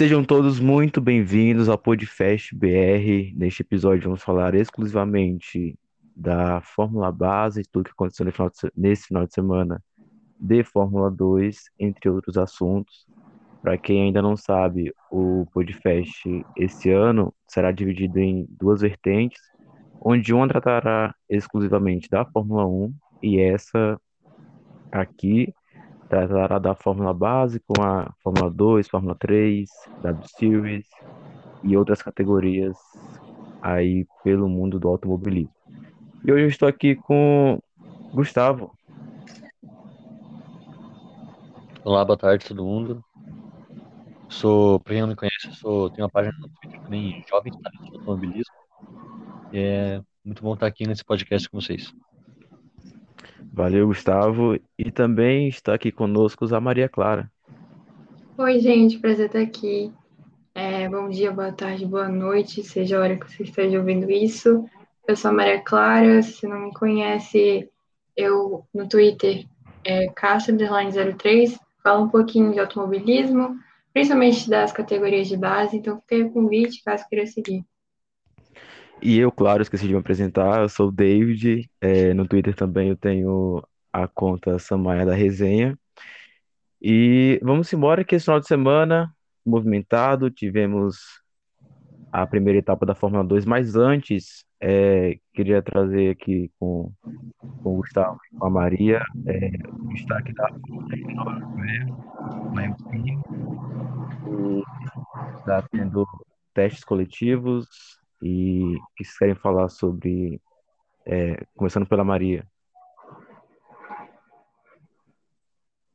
Sejam todos muito bem-vindos ao Podfest BR. Neste episódio vamos falar exclusivamente da Fórmula Base, tudo que aconteceu nesse final de, semana de Fórmula 2, entre outros assuntos. Para quem ainda não sabe, o Podfest esse ano será dividido em duas vertentes, onde uma tratará exclusivamente da Fórmula 1 e essa aqui tratará da Fórmula Base com a Fórmula 2, Fórmula 3, W Series e outras categorias aí pelo mundo do automobilismo. E hoje eu estou aqui com Gustavo. Olá, boa tarde todo mundo. Sou, para quem não me conhece, sou, tenho uma página no Twitter também, Jovens Talentos Automobilismo. É muito bom estar aqui nesse podcast com vocês. Valeu, Gustavo. E também está aqui conosco a Maria Clara. Oi, gente, prazer estar aqui. É, bom dia, boa tarde, boa noite, seja a hora que você esteja ouvindo isso. Eu sou a Maria Clara, se não me conhece, eu no Twitter é Castro03, falo um pouquinho de automobilismo, principalmente das categorias de base, então aí o convite caso queira seguir. E eu, claro, esqueci de me apresentar, eu sou o David, é, no Twitter também eu tenho a conta Samaia da Resenha. E vamos embora que esse final de semana movimentado, tivemos a primeira etapa da Fórmula 2, mas antes é, queria trazer aqui com, com o Gustavo e com a Maria é, o destaque da Fórmula 2, está tendo testes coletivos, e que vocês querem falar sobre, é, começando pela Maria.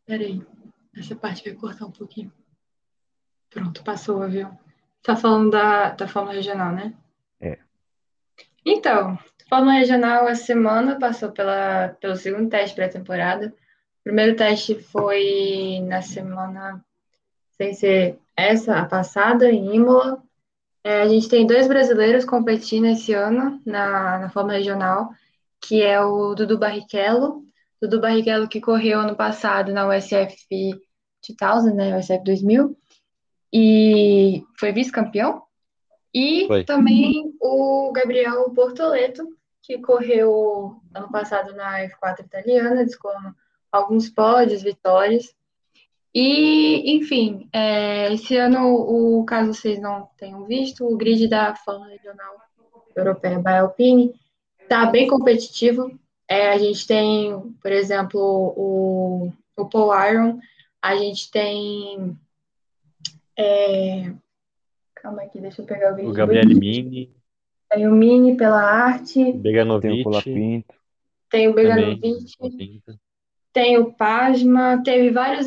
Peraí, essa parte vai cortar um pouquinho. Pronto, passou, viu? Tá falando da, da Fórmula Regional, né? É. Então, Fórmula Regional, a semana passou pela, pelo segundo teste pré-temporada. O primeiro teste foi na semana, sem ser essa, a passada, em Imola. É, a gente tem dois brasileiros competindo esse ano na, na Fórmula Regional, que é o Dudu Barrichello. Dudu Barrichello que correu ano passado na USF 2000, né, USF 2000, e foi vice-campeão. E foi. também o Gabriel Bortoleto, que correu ano passado na F4 italiana, descolando alguns pódios, vitórias. E, enfim, é, esse ano, o caso vocês não tenham visto, o grid da Fórmula Regional Europeia by Alpine está bem competitivo. É, a gente tem, por exemplo, o, o Paul Iron, a gente tem. É, calma aqui, deixa eu pegar o vídeo. O Gabriel Mini. Tem o Mini pela arte. Beganovic. Tem o Colapinto. Tem o Beganovic. Tem o Pasma, teve vários,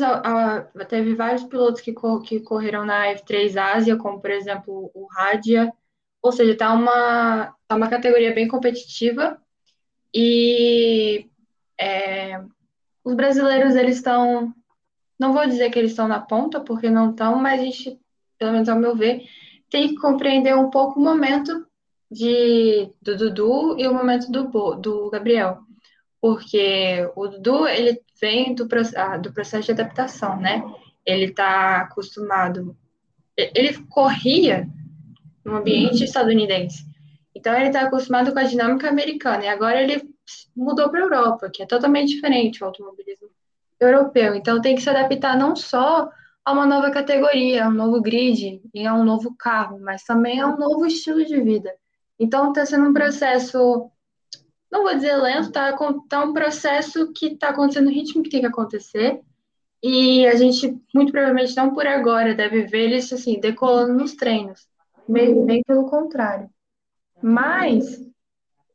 teve vários pilotos que, que correram na F3 Ásia, como por exemplo o Radia. Ou seja, tá uma, tá uma categoria bem competitiva. E é, os brasileiros, eles estão. Não vou dizer que eles estão na ponta, porque não estão, mas a gente, pelo menos ao meu ver, tem que compreender um pouco o momento de, do Dudu e o momento do, do Gabriel porque o Dudu, ele vem do, ah, do processo de adaptação, né? Ele está acostumado, ele corria no ambiente estadunidense, então ele está acostumado com a dinâmica americana, e agora ele mudou para a Europa, que é totalmente diferente o automobilismo europeu, então tem que se adaptar não só a uma nova categoria, a um novo grid e a um novo carro, mas também a um novo estilo de vida. Então está sendo um processo não vou dizer lento, tá, tá um processo que está acontecendo no ritmo que tem que acontecer. E a gente, muito provavelmente, não por agora, deve ver eles assim, decolando nos treinos. Bem, bem pelo contrário. Mas,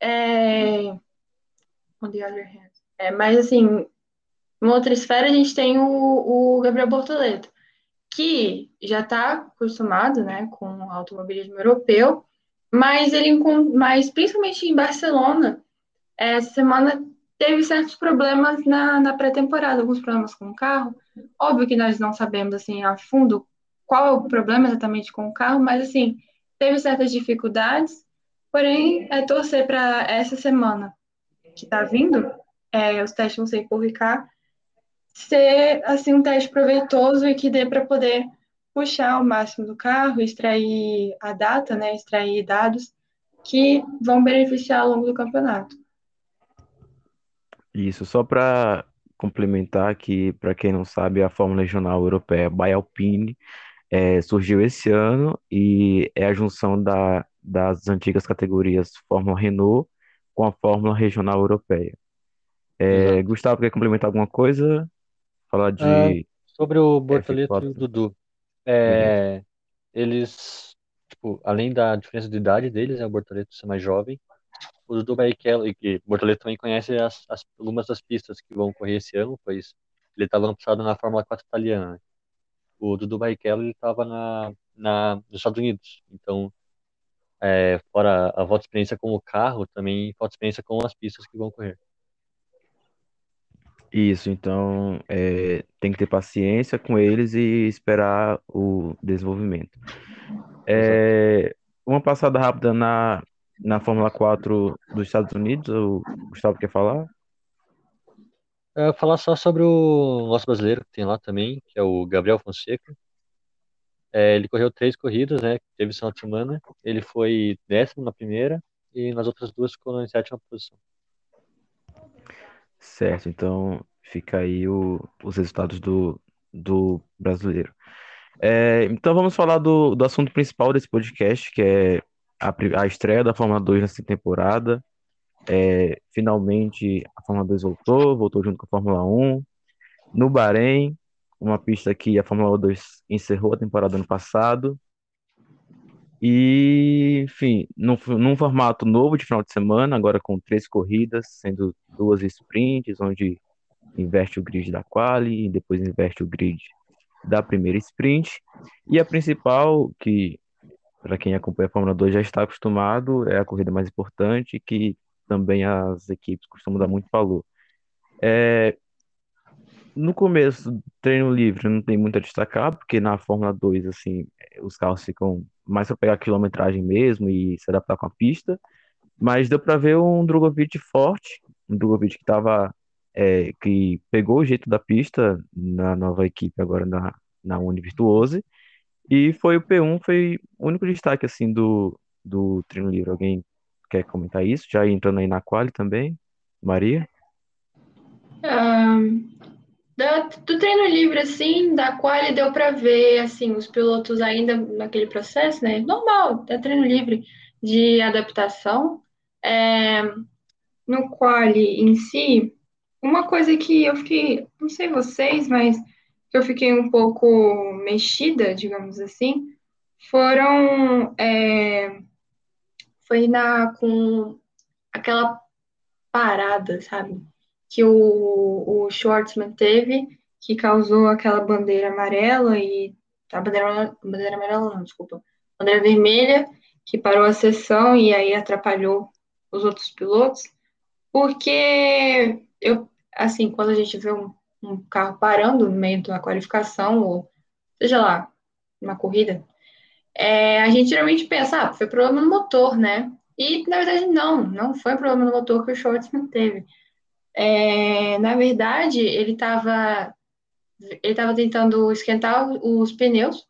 é... on the other hand, é, mas assim, em outra esfera, a gente tem o, o Gabriel Bortoleto, que já está acostumado né, com o automobilismo europeu, mas ele, mas principalmente em Barcelona, essa semana teve certos problemas na, na pré-temporada, alguns problemas com o carro. Óbvio que nós não sabemos assim a fundo qual é o problema exatamente com o carro, mas assim, teve certas dificuldades. Porém, é torcer para essa semana que está vindo, é, os testes vão ser por Ricar, ser assim um teste proveitoso e que dê para poder puxar o máximo do carro, extrair a data, né, extrair dados que vão beneficiar ao longo do campeonato. Isso, só para complementar aqui, para quem não sabe, a Fórmula Regional Europeia by Alpine é, surgiu esse ano e é a junção da, das antigas categorias Fórmula Renault com a Fórmula Regional Europeia. É, Gustavo, quer complementar alguma coisa? Falar de. Uh, sobre o Bortoleto F4. e o Dudu. É, eles, tipo, além da diferença de idade deles, é o Bortoleto ser mais jovem, o Dudu Barrichello, e que Bortoleto também conhece as, as, algumas das pistas que vão correr esse ano, pois ele estava lançado na Fórmula 4 italiana. O Dudu Barrichello, ele estava na, na, nos Estados Unidos, então, é, fora a volta experiência com o carro, também falta experiência com as pistas que vão correr. Isso, então é, tem que ter paciência com eles e esperar o desenvolvimento. É, uma passada rápida na, na Fórmula 4 dos Estados Unidos, o Gustavo quer falar? É, falar só sobre o nosso brasileiro que tem lá também, que é o Gabriel Fonseca. É, ele correu três corridas, né? Teve essa semana. Ele foi décimo na primeira e nas outras duas ficou na sétima posição. Certo, então fica aí o, os resultados do, do brasileiro. É, então vamos falar do, do assunto principal desse podcast, que é a, a estreia da Fórmula 2 nessa temporada. É, finalmente a Fórmula 2 voltou, voltou junto com a Fórmula 1. No Bahrein, uma pista que a Fórmula 2 encerrou a temporada ano passado. E, enfim, num, num formato novo de final de semana, agora com três corridas, sendo duas sprints, onde inverte o grid da quali e depois inverte o grid da primeira sprint. E a principal, que para quem acompanha a Fórmula 2 já está acostumado, é a corrida mais importante, que também as equipes costumam dar muito valor. É, no começo, treino livre não tem muito a destacar, porque na Fórmula 2, assim, os carros ficam mais para pegar quilometragem mesmo e se adaptar com a pista. Mas deu para ver um Drogovic forte, um Drogovic que estava é, que pegou o jeito da pista na nova equipe agora na, na Uni Virtuose e foi o P1, foi o único destaque assim do, do treino livre. Alguém quer comentar isso? Já entrando aí na quali também, Maria? Um, da, do treino livre, assim, da quali deu para ver, assim, os pilotos ainda naquele processo, né? Normal, é treino livre de adaptação. É, no quali em si, uma coisa que eu fiquei, não sei vocês, mas que eu fiquei um pouco mexida, digamos assim, foram é, foi na com aquela parada, sabe? Que o, o Schwartzman teve, que causou aquela bandeira amarela e a bandeira, bandeira amarela não, desculpa, bandeira vermelha, que parou a sessão e aí atrapalhou os outros pilotos, porque eu, assim, quando a gente vê um um carro parando no meio da qualificação, ou seja lá, uma corrida, é, a gente geralmente pensa, ah, foi problema no motor, né? E na verdade não, não foi problema no motor que o Schwartzman teve. É, na verdade, ele estava ele tava tentando esquentar os pneus,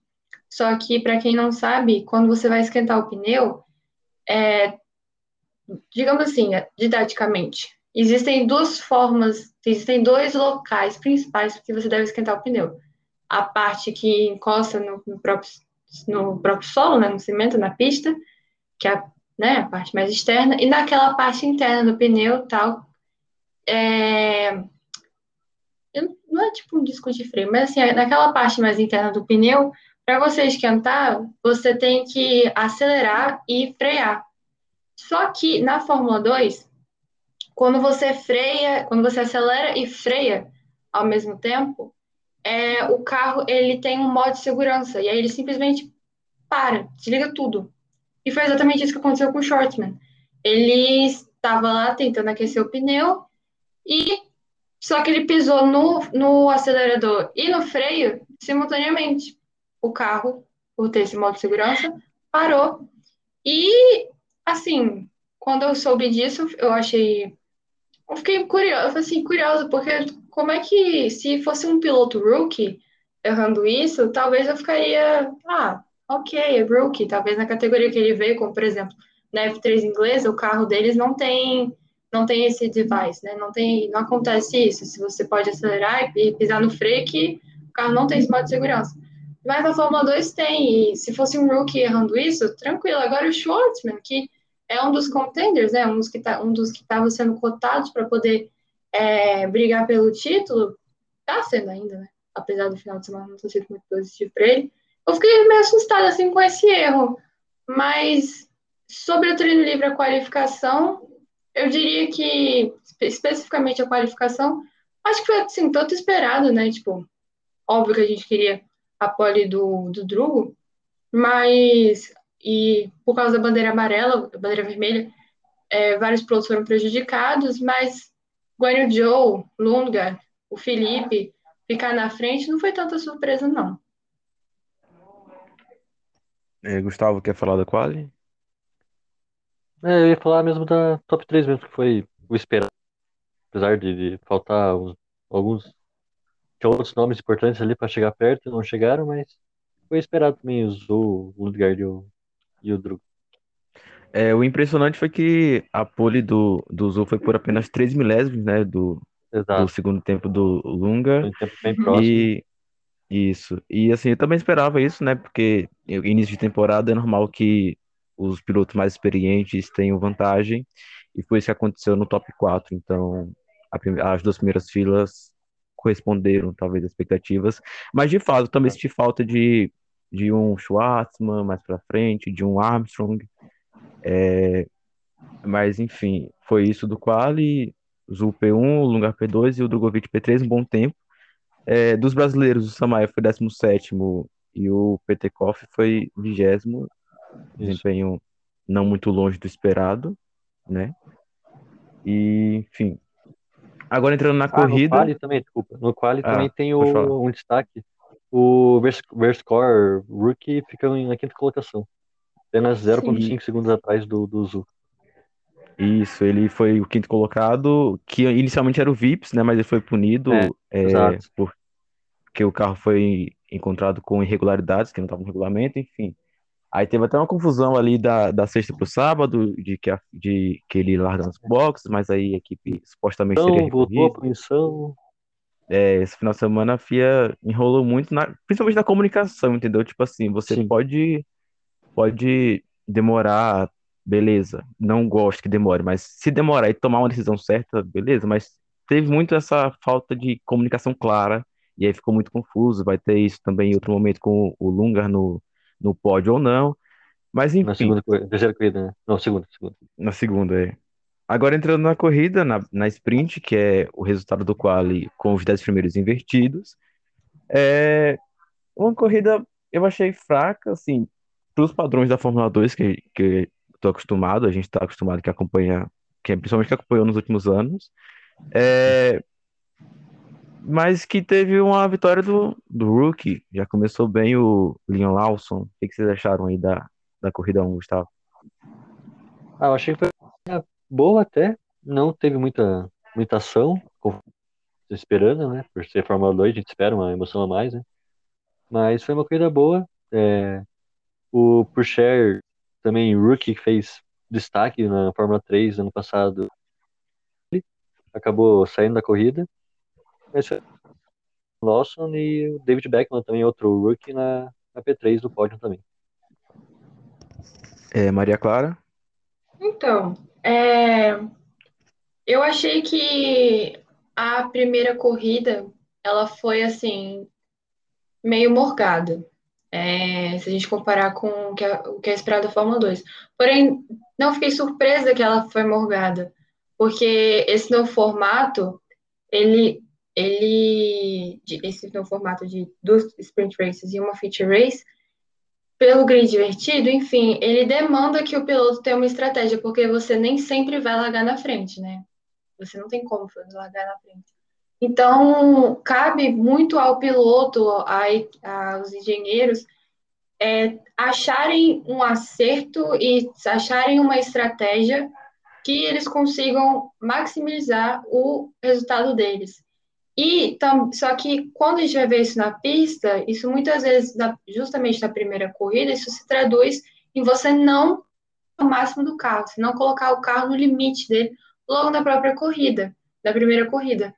só que para quem não sabe, quando você vai esquentar o pneu, é, digamos assim, didaticamente, Existem duas formas, existem dois locais principais que você deve esquentar o pneu. A parte que encosta no, no próprio, no próprio solo, né, no cimento, na pista, que é a, né, a parte mais externa, e naquela parte interna do pneu, tal, é, não é tipo um disco de freio, mas assim, naquela parte mais interna do pneu, para você esquentar, você tem que acelerar e frear. Só que na Fórmula 2, quando você freia, quando você acelera e freia ao mesmo tempo, é, o carro ele tem um modo de segurança e aí ele simplesmente para, desliga tudo. E foi exatamente isso que aconteceu com o Shortman. Ele estava lá tentando aquecer o pneu e só que ele pisou no, no acelerador e no freio simultaneamente. O carro, por ter esse modo de segurança, parou. E assim, quando eu soube disso, eu achei eu fiquei curiosa, assim, curiosa, porque como é que, se fosse um piloto rookie, errando isso, talvez eu ficaria, ah, ok, é rookie. Talvez na categoria que ele veio, como por exemplo, na F3 inglesa, o carro deles não tem não tem esse device, né? Não tem, não acontece isso. Se você pode acelerar e pisar no freio, que o carro não tem esse modo de segurança. Mas na Fórmula 2 tem, e se fosse um rookie errando isso, tranquilo. Agora o Schwartzman, que é um dos contenders, né? Um dos que tá, um dos que estavam sendo cotados para poder é, brigar pelo título, tá sendo ainda, né? Apesar do final de semana não ter sido muito positivo para ele. Eu fiquei meio assustada assim com esse erro, mas sobre o treino livre a qualificação, eu diria que especificamente a qualificação, acho que foi assim, tanto esperado, né? Tipo, óbvio que a gente queria a pole do, do Drugo, mas e por causa da bandeira amarela, da bandeira vermelha, é, vários pilotos foram prejudicados, mas Guanyu Zhou, Lunga, o Felipe ficar na frente não foi tanta surpresa, não. É, Gustavo, quer falar da quali? É, eu ia falar mesmo da top 3 mesmo, que foi o esperado. Apesar de, de faltar uns, alguns. Tinha outros nomes importantes ali para chegar perto, não chegaram, mas foi esperado também o Zu, o Ludgard e o, e o Drugo. É, o impressionante foi que a pole do, do Zu foi por apenas 3 milésimos, né? Do, do segundo tempo do Lunga. Um tempo bem próximo. E isso. E assim, eu também esperava isso, né? Porque início de temporada é normal que os pilotos mais experientes tenham vantagem. E foi isso que aconteceu no top 4. Então, as duas primeiras filas corresponderam, talvez, às expectativas. Mas, de fato, também senti falta de, de um Schwartzman mais para frente, de um Armstrong. É, mas, enfim, foi isso do quali. Zul P1, o Lungar P2 e o Drogovic P3, um bom tempo. É, dos brasileiros, o Samaia foi 17 e o Petekoff foi 20 desempenho não muito longe do esperado, né? E, enfim. Agora entrando na ah, corrida. No quali também, desculpa. No quali ah, também tem o, um destaque. O Verscore Rookie fica na quinta colocação. Apenas 0,5 segundos atrás do, do Zu. Isso, ele foi o quinto colocado, que inicialmente era o Vips, né? Mas ele foi punido é, é, porque o carro foi encontrado com irregularidades que não estavam no regulamento, enfim. Aí teve até uma confusão ali da, da sexta pro sábado, de que, a, de que ele larga nos boxes, mas aí a equipe supostamente não, teria voltou a punição. É, esse final de semana a FIA enrolou muito, na, principalmente na comunicação, entendeu? Tipo assim, você Sim. pode pode demorar beleza, não gosto que demore, mas se demorar e tomar uma decisão certa, beleza, mas teve muito essa falta de comunicação clara, e aí ficou muito confuso, vai ter isso também em outro momento com o Lungar no, no pódio ou não, mas enfim. Na segunda, terceira corrida, né? Não, segunda, segunda. Na segunda, é. Agora entrando na corrida, na, na sprint, que é o resultado do quali com os 10 primeiros invertidos, é uma corrida eu achei fraca, assim, para os padrões da Fórmula 2 que, que estou acostumado, a gente está acostumado que acompanha, que é principalmente que acompanhou nos últimos anos, é, mas que teve uma vitória do, do Rookie, já começou bem o Leon Lawson. O que, que vocês acharam aí da, da corrida 1, Gustavo? Ah, eu achei que foi boa até, não teve muita, muita ação, esperando, né? Por ser Fórmula 2, a gente espera uma emoção a mais, né? Mas foi uma corrida boa. É, o Purcher também rookie fez destaque na Fórmula 3 ano passado, acabou saindo da corrida. Mas foi Lawson e o David Beckman também, outro rookie na, na P3 do pódio também. É, Maria Clara? Então, é, eu achei que a primeira corrida ela foi assim meio morgada é, se a gente comparar com o que, é, o que é esperado da Fórmula 2. Porém, não fiquei surpresa que ela foi morgada, porque esse novo formato, ele, ele esse novo formato de duas sprint races e uma feature race, pelo grid divertido, enfim, ele demanda que o piloto tenha uma estratégia, porque você nem sempre vai largar na frente, né? Você não tem como largar na frente. Então, cabe muito ao piloto, a, aos engenheiros, é, acharem um acerto e acharem uma estratégia que eles consigam maximizar o resultado deles. E só que quando a gente vai ver isso na pista, isso muitas vezes, justamente na primeira corrida, isso se traduz em você não o máximo do carro, se não colocar o carro no limite dele logo na própria corrida, da primeira corrida.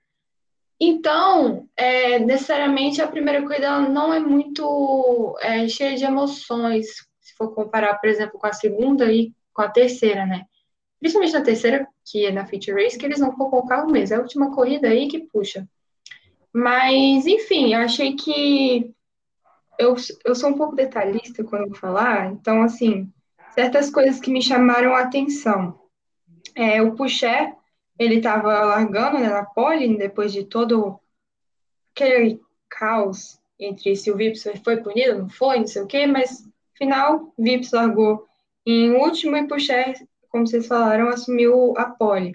Então, é, necessariamente a primeira corrida não é muito é, cheia de emoções, se for comparar, por exemplo, com a segunda e com a terceira, né? Principalmente na terceira, que é na Feature Race, que eles vão colocar o mesmo. É a última corrida aí que puxa. Mas, enfim, eu achei que eu, eu sou um pouco detalhista quando eu vou falar, então, assim, certas coisas que me chamaram a atenção. É, o Puxé, ele estava largando né, na pole, depois de todo aquele caos entre se o Vips foi punido, não foi, não sei o quê, mas, final, Vips largou em último e Puxé, como vocês falaram, assumiu a pole.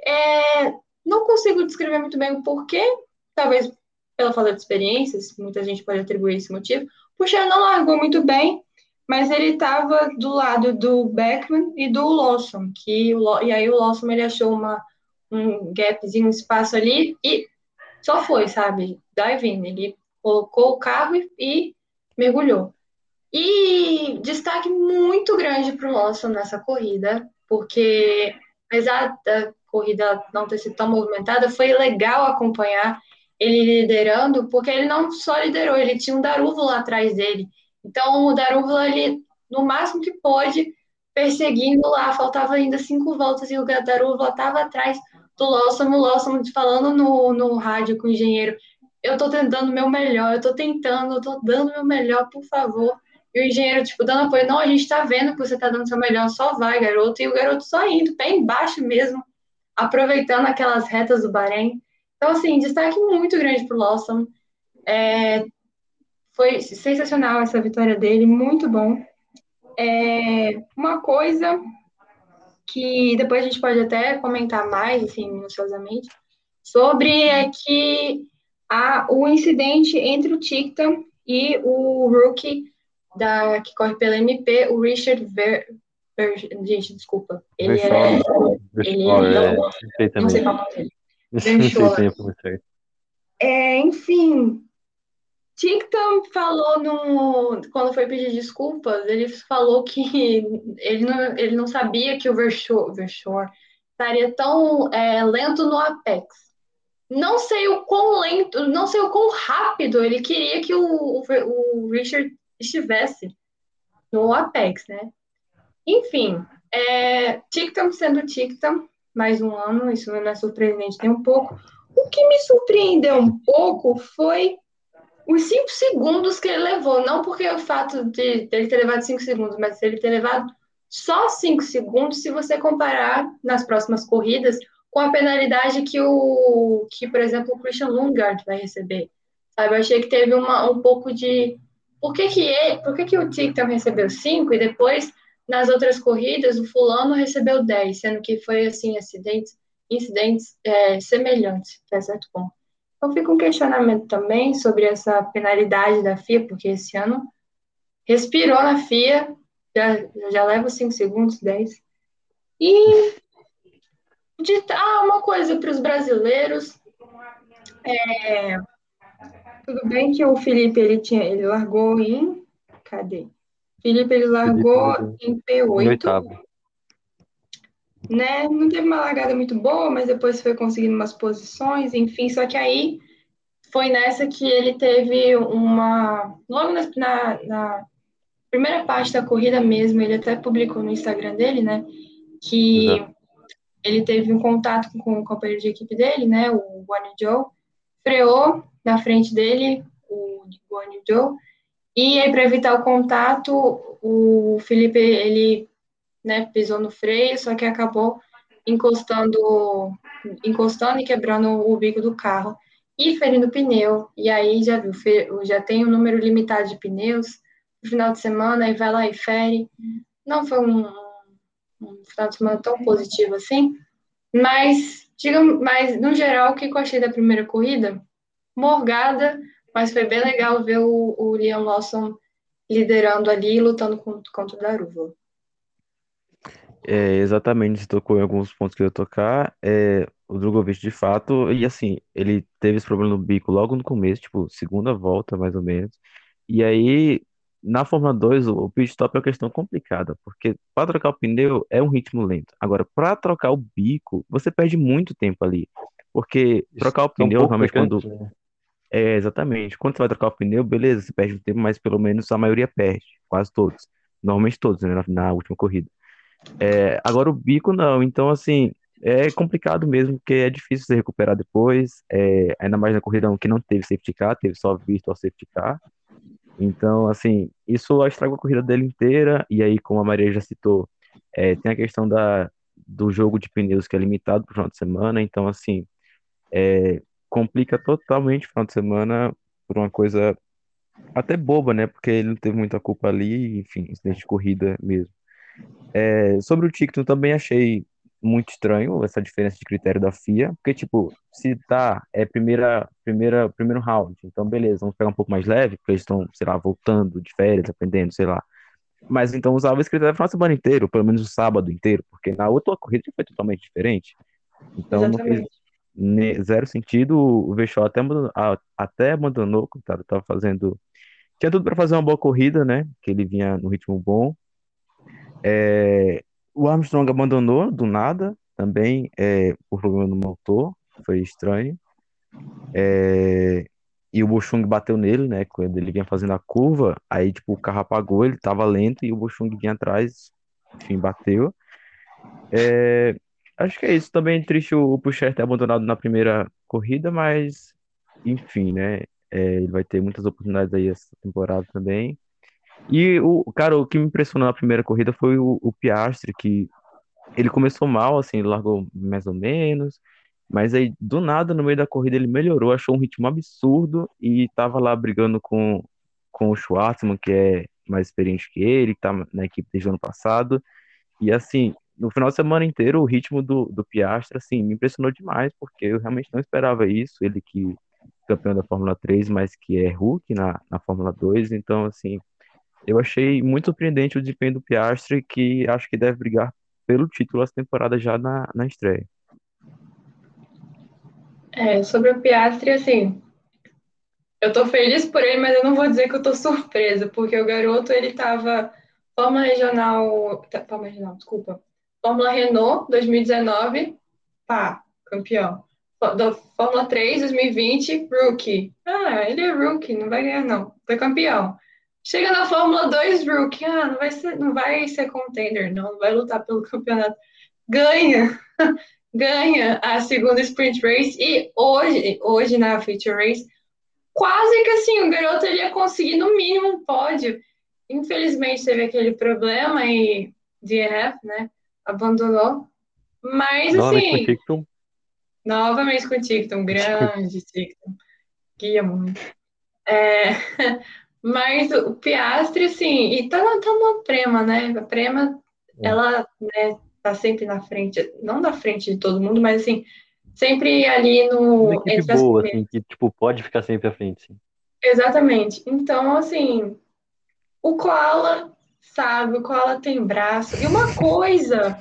É, não consigo descrever muito bem o porquê, talvez pela falta de experiências, muita gente pode atribuir esse motivo. Puxé não largou muito bem, mas ele estava do lado do Beckman e do Lawson, que o, e aí o Lawson ele achou uma, um gapzinho, um espaço ali e só foi, sabe? Diving, ele colocou o carro e, e mergulhou. E destaque muito grande para o Lawson nessa corrida, porque apesar da corrida não ter sido tão movimentada, foi legal acompanhar ele liderando, porque ele não só liderou, ele tinha um Darúvulo lá atrás dele. Então, o Darúvula, ele, no máximo que pôde, perseguindo lá, faltava ainda cinco voltas e o Darúvula estava atrás do Lawson, o Lawson falando no, no rádio com o engenheiro, eu estou tentando o meu melhor, eu estou tentando, eu estou dando o meu melhor, por favor. E o engenheiro, tipo, dando apoio, não, a gente está vendo que você está dando o seu melhor, só vai, garoto. E o garoto só indo, pé embaixo mesmo, aproveitando aquelas retas do Bahrein. Então, assim, destaque muito grande para o Lawson. É, foi sensacional essa vitória dele, muito bom. É, uma coisa que depois a gente pode até comentar mais, assim, minuciosamente, sobre é que a, o incidente entre o Ticton e o rookie da, que corre pela MP, o Richard Ver, Ver gente, desculpa. Ele é. Ele é. Não, não sei qual é o nome É, enfim, Ticton falou no, quando foi pedir desculpas, ele falou que ele não, ele não sabia que o Vershore, Vershore estaria tão é, lento no Apex. Não sei o quão lento, não sei o quão rápido ele queria que o, o, o Richard estivesse no Apex, né? Enfim, é, sendo Ticton, mais um ano, isso não é surpreendente nem um pouco. O que me surpreendeu um pouco foi os cinco segundos que ele levou, não porque o fato de, ele ter levado cinco segundos, mas ele ter levado só cinco segundos, se você comparar nas próximas corridas com a penalidade que o que, por exemplo, o Christian Lundgaard vai receber. Sabe, eu achei que teve uma, um pouco de por que que ele, por que que o Ticton recebeu cinco e depois nas outras corridas o fulano recebeu 10, sendo que foi assim acidentes, incidentes é, semelhantes, até certo ponto. Então fica um questionamento também sobre essa penalidade da FIA, porque esse ano respirou na FIA, já, já leva 5 segundos, 10. E de, ah, uma coisa para os brasileiros. É, tudo bem que o Felipe ele tinha, ele largou em. Cadê? Felipe ele largou Felipe, em P8 né? Não teve uma largada muito boa, mas depois foi conseguindo umas posições, enfim. Só que aí foi nessa que ele teve uma. Logo na, na, na primeira parte da corrida mesmo, ele até publicou no Instagram dele, né? Que Exato. ele teve um contato com o companheiro de equipe dele, né? O Guan Joe, freou na frente dele, o Guan Joe. E aí, para evitar o contato, o Felipe ele né, pisou no freio, só que acabou encostando, encostando e quebrando o bico do carro e ferindo o pneu. E aí já viu, já tem um número limitado de pneus no final de semana e vai lá e fere. Não foi um, um final de semana tão positivo assim, mas diga, mas no geral o que eu achei da primeira corrida, morgada, mas foi bem legal ver o, o Liam Lawson liderando ali, lutando contra, contra o Daruva. É, exatamente, você tocou em alguns pontos que eu ia tocar. É, o Drogovic de fato, e assim, ele teve esse problema no bico logo no começo, tipo, segunda volta mais ou menos. E aí, na Fórmula 2, o, pit stop é uma questão complicada, porque para trocar o pneu é um ritmo lento. Agora, para trocar o bico, você perde muito tempo ali. Porque trocar o Isso é um pneu, realmente, quando. né? É, exatamente. Quando você vai trocar o pneu, beleza, você perde um tempo, mas pelo menos a maioria perde. Quase todos. Normalmente todos, né, na, na última corrida. É, agora o bico não. Então, assim, é complicado mesmo, porque é difícil você recuperar depois. é, ainda mais na corrida que não teve safety car, teve só virtual safety car. Então, assim, isso estraga a corrida dele inteira. E aí, como a Maria já citou, é, tem a questão da, do jogo de pneus que é limitado para o final de semana. Então, assim, é, complica totalmente o final de semana por uma coisa até boba, né? Porque ele não teve muita culpa ali, enfim, incidente de corrida mesmo. É, sobre o Ticton também achei muito estranho essa diferença de critério da FIA, porque, tipo, se tá, é primeira, primeira, primeiro round, então beleza, vamos pegar um pouco mais leve, porque eles estão, sei lá, voltando de férias, aprendendo, sei lá. Mas então usava esse critério de semana inteiro, pelo menos o sábado inteiro, porque na outra corrida foi totalmente diferente. Então não fez Exatamente. Zero sentido. O Vechó até abandonou, até abandonou, coitado, tava fazendo. Tinha tudo para fazer uma boa corrida, né? Que ele vinha no ritmo bom. É, o Armstrong abandonou do nada também, é, por problema no motor, foi estranho. É, e o Buxung bateu nele, né? Quando ele vinha fazendo a curva, aí tipo, o carro apagou, ele tava lento e o Buxung vinha atrás, enfim, bateu. É, acho que é isso. Também é triste o, o Pucher ter abandonado na primeira corrida, mas enfim, né? É, ele vai ter muitas oportunidades aí essa temporada também. E o cara, o que me impressionou na primeira corrida foi o, o Piastri, que ele começou mal, assim, largou mais ou menos, mas aí do nada no meio da corrida ele melhorou, achou um ritmo absurdo e tava lá brigando com, com o Schwartzman, que é mais experiente que ele, que tá na equipe desde o ano passado. E assim, no final de semana inteiro, o ritmo do, do Piastri, assim, me impressionou demais, porque eu realmente não esperava isso. Ele que campeão da Fórmula 3, mas que é Hulk na, na Fórmula 2. Então, assim, eu achei muito surpreendente o desempenho do Piastri, que acho que deve brigar pelo título essa temporada já na, na estreia. É, sobre o Piastri, assim, eu tô feliz por ele, mas eu não vou dizer que eu tô surpresa, porque o garoto, ele tava Fórmula Regional, Fórmula Regional, desculpa, Fórmula Renault 2019, pá, campeão. Fó- Da Fórmula 3 2020, rookie. Ah, ele é rookie, não vai ganhar não. Foi campeão. Chega na Fórmula 2, rookie. Ah, não vai ser, não vai ser contender, não, não vai lutar pelo campeonato. Ganha, ganha a segunda sprint race e hoje, hoje na feature race quase que assim, o garoto ele ia conseguir no mínimo um pódio. Infelizmente teve aquele problema e DNF, né? Abandonou. Mas com assim, Ticton. novamente com o Ticton, grande Ticton, guia muito. É, mas o Piastri, assim, e tá, tá na Prema, né? A Prema, É. ela, né, tá sempre na frente, não na frente de todo mundo, mas assim, sempre ali Uma no, equipe entre as boa, primeiras. assim, que tipo, pode ficar sempre à frente, sim. Exatamente. Então, assim, o Koala sabe, o Koala tem braço. E uma coisa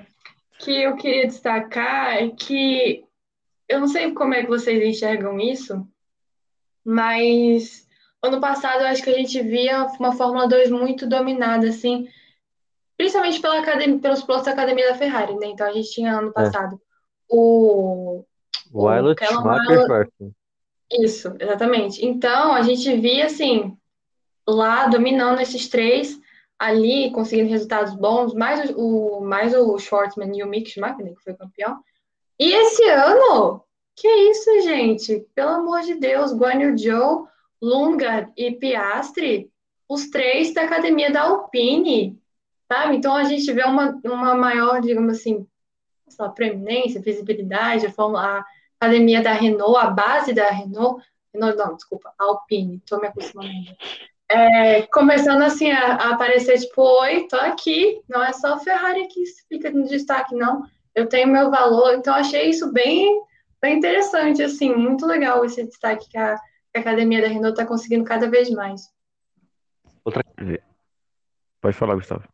que eu queria destacar é que eu não sei como é que vocês enxergam isso, mas ano passado eu acho que a gente via uma Fórmula 2 muito dominada, assim, principalmente pela academia, pelos pilotos da academia da Ferrari, né? Então a gente tinha ano É. passado o, O o isso, exatamente. Então a gente via assim. lá dominando esses três ali, conseguindo resultados bons, mais o, mais o Schwartzman e o Mick Schumacher, que foi campeão. E esse ano, que isso, gente? Pelo amor de Deus, Guan Yu Zhou, Lundgaard e Piastri, os três da academia da Alpine, sabe? Então a gente vê uma, uma maior, digamos assim, lá, preeminência, visibilidade, a, a academia da Renault, a base da Renault, Renault não, desculpa, Alpine, tô me acostumando. É, começando assim a, a, aparecer, tipo, oi, tô aqui, não é só a Ferrari que fica no destaque, não. Eu tenho meu valor, então achei isso bem, bem interessante, assim, muito legal esse destaque que a, que a academia da Renault está conseguindo cada vez mais. Outra Pode falar, Gustavo.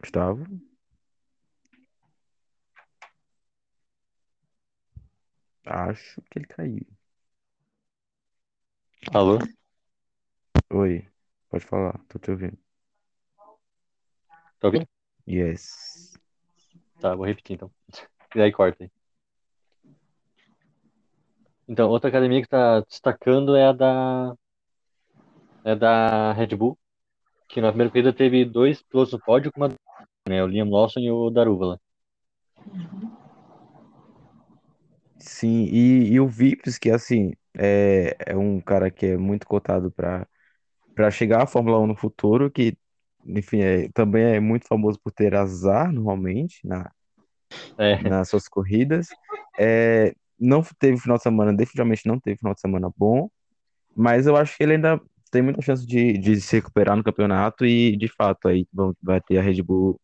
Gustavo? Acho que ele caiu. Alô? Oi, pode falar, tô te ouvindo. Tá ouvindo? Yes. Tá, vou repetir então. E aí corta aí. Então, outra academia que tá destacando é a da. É da Red Bull, que na primeira corrida teve dois pilotos no pódio com uma. Né, o Liam Lawson e o Daruvala. Sim, e, e o Vips, que assim, é, é um cara que é muito cotado para para chegar à Fórmula 1 no futuro, que, enfim, é, também é muito famoso por ter azar, normalmente, na, É, nas suas corridas. É, não teve final de semana, definitivamente não teve final de semana bom, mas eu acho que ele ainda tem muita chance de, de se recuperar no campeonato e, de fato, aí vão, vai ter a Red Bull,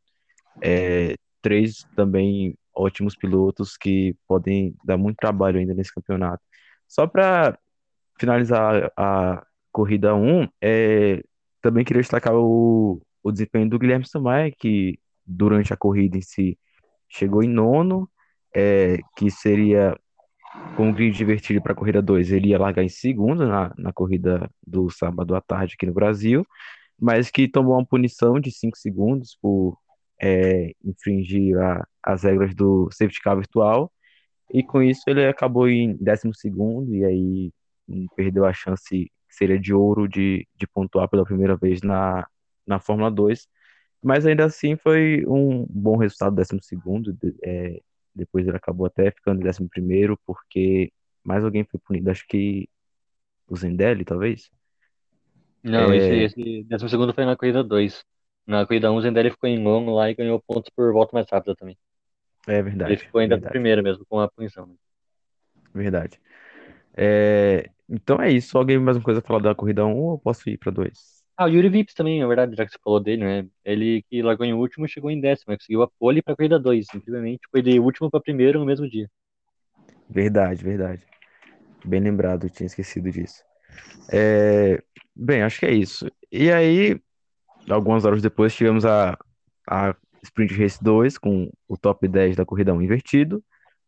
é, três também ótimos pilotos que podem dar muito trabalho ainda nesse campeonato. Só para finalizar a corrida 1, é, também queria destacar o, o desempenho do Guilherme Samaia, que durante a corrida em si chegou em nono, é, que seria com o grid invertido para a corrida 2, ele ia largar em segundo na, na corrida do sábado à tarde aqui no Brasil, mas que tomou uma punição de 5 segundos por é, infringir a- as regras do safety car virtual, e com isso ele acabou em décimo segundo, e aí hum, perdeu a chance que seria de ouro de, de pontuar pela primeira vez na, na Fórmula 2. Mas ainda assim foi um bom resultado, décimo segundo. de- é, depois ele acabou até ficando em décimo primeiro, porque mais alguém foi punido, acho que o Zendelli, talvez. não, esse, É, esse décimo segundo foi na corrida 2. Na corrida 1, o Zendelli ficou em longo lá e ganhou pontos por volta mais rápida também. É Ele verdade, ficou ainda verdade, primeiro mesmo, com a punição. né? verdade. É, então é isso. Alguém mais uma coisa a falar da corrida um ou eu posso ir para dois? Ah, o Yuri Vips também, na verdade, já que você falou dele, né? Ele que largou em último chegou em décimo, né? conseguiu a pole para a corrida 2. Incrivelmente, foi de último para primeiro no mesmo dia. Verdade, verdade. Bem lembrado, tinha esquecido disso. É, bem, acho que é isso. E aí, algumas horas depois, tivemos a, a Sprint Race 2 com o top 10 da corrida 1 invertido.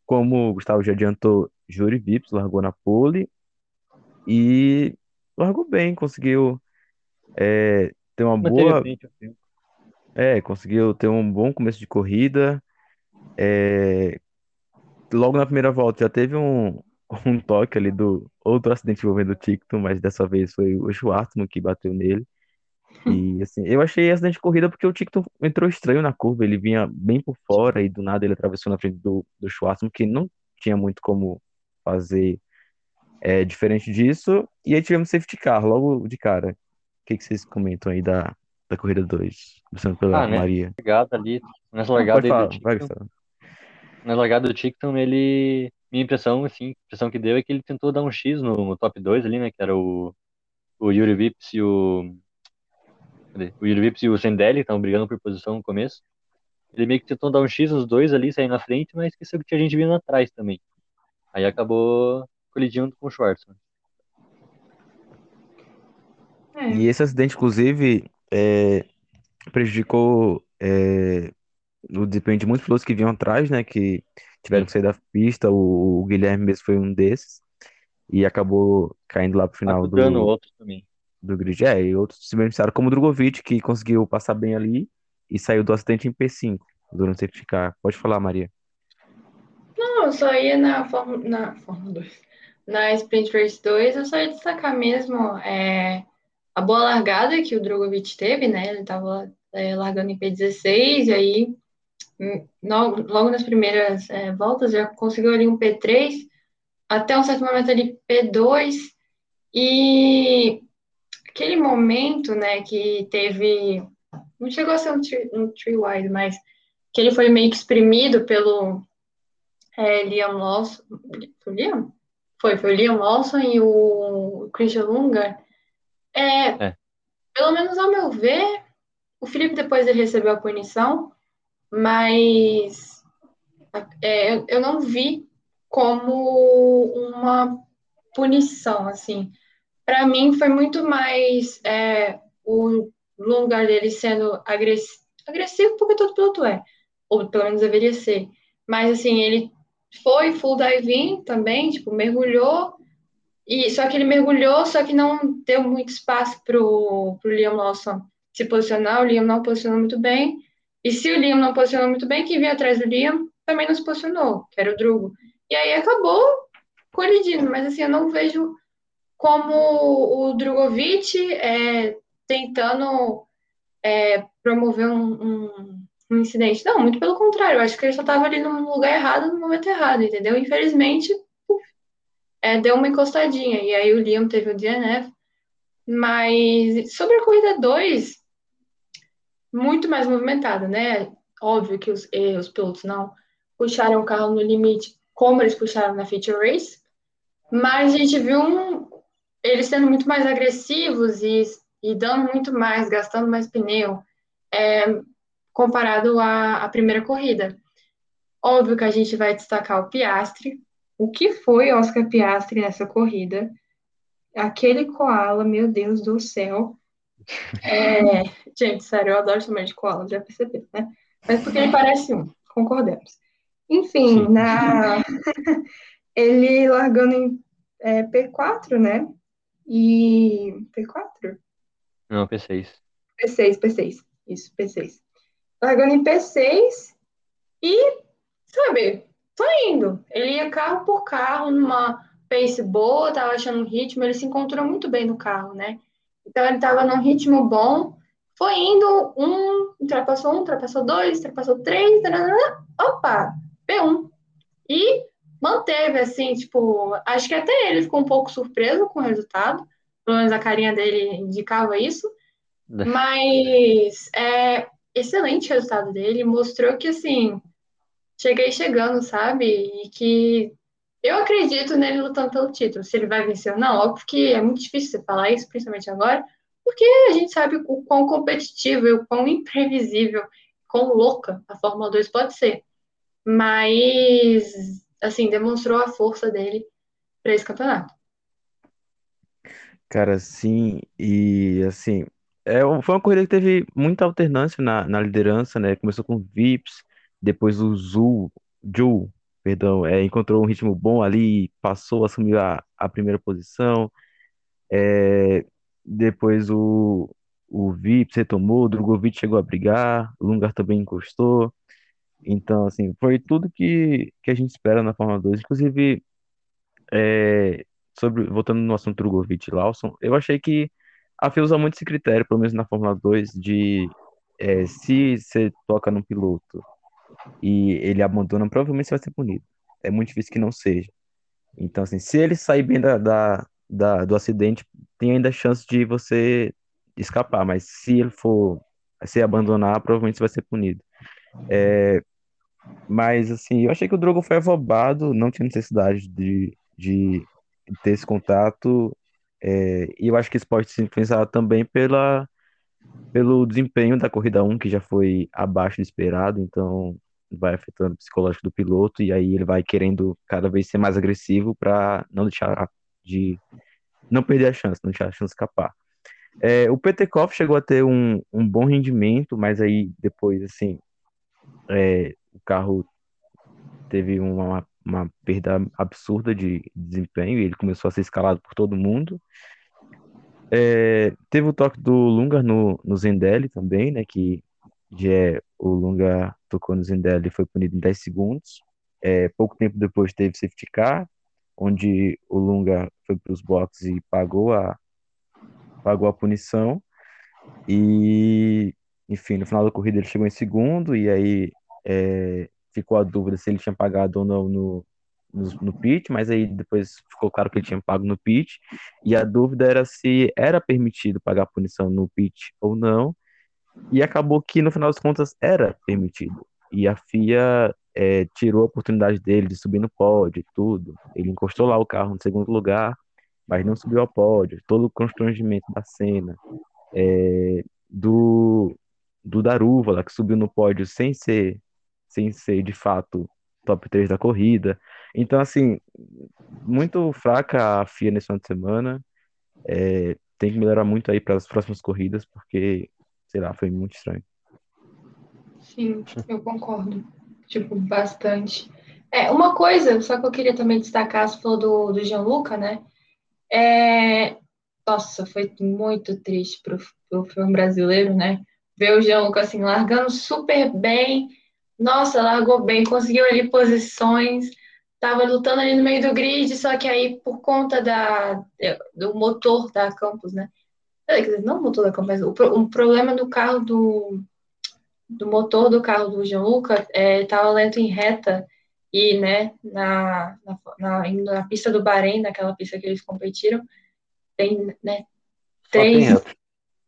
Como o Gustavo já adiantou, Júri Vips largou na pole e largou bem, conseguiu é, ter uma Manteve boa, frente tempo. é, conseguiu ter um bom começo de corrida. É, logo na primeira volta já teve um, um toque ali do outro acidente envolvendo o Ticton, mas dessa vez foi o Schwartzman que bateu nele. E assim, eu achei acidente de corrida porque o Ticton entrou estranho na curva, ele vinha bem por fora e do nada ele atravessou na frente do, do Schwartzman, que não tinha muito como fazer é, diferente disso. E aí tivemos safety car logo de cara. O que, que vocês comentam aí da, da corrida 2? Começando pela Ah? Maria. Largada ali, nessa largada do na largada do Ticton, ele. Minha impressão, assim, a impressão que deu é que ele tentou dar um X no, no top 2 ali, né? Que era o, o Yuri Vips e o. O Yuri Vips e o Sendelli estavam brigando por posição no começo. Ele meio que tentou dar um X nos dois ali, sair na frente, mas esqueceu que tinha gente vindo atrás também. Aí acabou colidindo com o Schwartzman. É. E esse acidente, inclusive, é, prejudicou é, o desempenho de muitos pilotos que vinham atrás, né? Que tiveram que sair da pista. O, o Guilherme mesmo foi um desses. E acabou caindo lá pro final Ajudando do, outros também. Do grid. É, e outros se beneficiaram, como o Drogovic, que conseguiu passar bem ali e saiu do acidente em P5 durante o safety car. Pode falar, Maria. Não, eu só ia na Fórmula, na Fórmula 2. Na Sprint Race 2, eu só ia destacar mesmo é, a boa largada que o Drogovic teve, né? Ele estava largando em P16, e aí hum, logo nas primeiras é, voltas já conseguiu ali um P3, até um certo momento ali P2, e aquele momento, né, que teve, não chegou a ser um three, um three wide, mas que ele foi meio que exprimido pelo é, Liam Lawson, foi o Liam? Foi, foi o Liam Lawson e o Christian Lunga. É, É. Pelo menos ao meu ver, o Felipe depois ele recebeu a punição, mas é, eu não vi como uma punição, assim. Para mim foi muito mais é, o lugar dele sendo agressivo, agressivo porque todo piloto é, ou pelo menos deveria ser. Mas assim, ele foi full diving também, tipo, mergulhou, e só que ele mergulhou, só que não deu muito espaço pro, pro Liam Lawson se posicionar, o Liam não posicionou muito bem, e se o Liam não posicionou muito bem, quem vinha atrás do Liam também não se posicionou, que era o Drugo. E aí acabou colidindo, mas assim, eu não vejo como o Drogovic é, tentando é, promover um, um, um, incidente. Não, muito pelo contrário, eu acho que ele só estava ali no lugar errado, no momento errado, entendeu? Infelizmente, é, deu uma encostadinha, e aí o Liam teve o DNF. Mas sobre a corrida 2, muito mais movimentada, né? Óbvio que os, os pilotos não puxaram o carro no limite como eles puxaram na Feature Race, mas a gente viu um, eles sendo muito mais agressivos e, e dando muito mais, gastando mais pneu, é, comparado à, à primeira corrida. Óbvio que a gente vai destacar o Piastre. O que foi Oscar Piastre nessa corrida? Aquele koala, meu Deus do céu. É, gente, sério, eu adoro chamar de koala, já perceberam, né? Mas porque ele parece um, concordemos. Enfim, na... ele largando em é, P4, né? E. P4? Não, P6. P6, P6. Isso, P6. Largando em P6 e, sabe, tô indo. Ele ia carro por carro, numa pace boa, tava achando um ritmo, ele se encontrou muito bem no carro, né? Então ele tava num ritmo bom, foi indo, um, ultrapassou um, ultrapassou dois, ultrapassou três, tarará, opa, P1. E manteve, assim, tipo, acho que até ele ficou um pouco surpreso com o resultado, pelo menos a carinha dele indicava isso, né. mas é excelente o resultado dele, mostrou que, assim, cheguei chegando, sabe, e que eu acredito nele lutando pelo título, se ele vai vencer ou não, óbvio que é muito difícil você falar isso, principalmente agora, porque a gente sabe o quão competitivo, o quão imprevisível, quão louca a Fórmula 2 pode ser. Mas assim, demonstrou a força dele para esse campeonato. Cara, sim, e assim, é, foi uma corrida que teve muita alternância na, na liderança, né? Começou com o Vips, depois o Zul, Ju, perdão, é, encontrou um ritmo bom ali, passou, assumiu a, a primeira posição. É, depois o, o Vips retomou, o Drogovic chegou a brigar, o Lungar também encostou. Então, assim, foi tudo que, que a gente espera na Fórmula 2. Inclusive, é, sobre, voltando no assunto Drogovic e Lawson, eu achei que a FIA usa muito esse critério, pelo menos na Fórmula 2, de é, se você toca num piloto e ele abandona, provavelmente você vai ser punido. É muito difícil que não seja. Então, assim, se ele sair bem da, da, da, do acidente, tem ainda chance de você escapar, mas se ele for se abandonar, provavelmente você vai ser punido. É, mas, assim, eu achei que o Drogo foi afobado, não tinha necessidade de, de ter esse contato. É, e eu acho que isso pode ser influenciado também pela, pelo desempenho da corrida 1, que já foi abaixo do esperado, então vai afetando o psicológico do piloto, e aí ele vai querendo cada vez ser mais agressivo para não deixar de. não perder a chance, não deixar a chance escapar. É, o Petekov chegou a ter um, um bom rendimento, mas aí depois, assim, é, o carro teve uma, uma perda absurda de desempenho e ele começou a ser escalado por todo mundo. É, teve o toque do Lunga no, no também, né? Que é, o Lunga tocou no Zendelli e foi punido em 10 segundos. É, pouco tempo depois teve safety car, onde o Lunga foi para os boxes e pagou a, pagou a punição. E, enfim, no final da corrida ele chegou em segundo, e aí é, ficou a dúvida se ele tinha pagado ou não no, no, no mas aí depois ficou claro que ele tinha pago no pit, e a dúvida era se era permitido pagar a punição no pit ou não, e acabou que no final das contas era permitido. E a FIA é, tirou a oportunidade dele de subir no pódio e tudo. Ele encostou lá o carro no segundo lugar, mas não subiu ao pódio. Todo o constrangimento da cena. É, do, do Daruva, que subiu no pódio sem ser sem ser de fato top 3 da corrida. Então, assim, muito fraca a FIA nesse final de semana. É, tem que melhorar muito aí para as próximas corridas, porque, sei lá, foi muito estranho. Sim, eu concordo. Tipo, bastante. É, uma coisa, só que eu queria também destacar, você falou do, do Gianluca, né? É, nossa, foi muito triste pro, pro filme brasileiro, né? Ver o Gianluca assim, largando super bem. Nossa, largou bem, conseguiu ali posições, tava lutando ali no meio do grid, só que aí, por conta da, do motor da Campus, né? Não o motor da Campus, mas o, o problema do carro do, do motor do carro do Gianluca estava é, lento em reta e, né, na, na, na, pista do Bahrein, naquela pista que eles competiram, tem, né, três... Só tem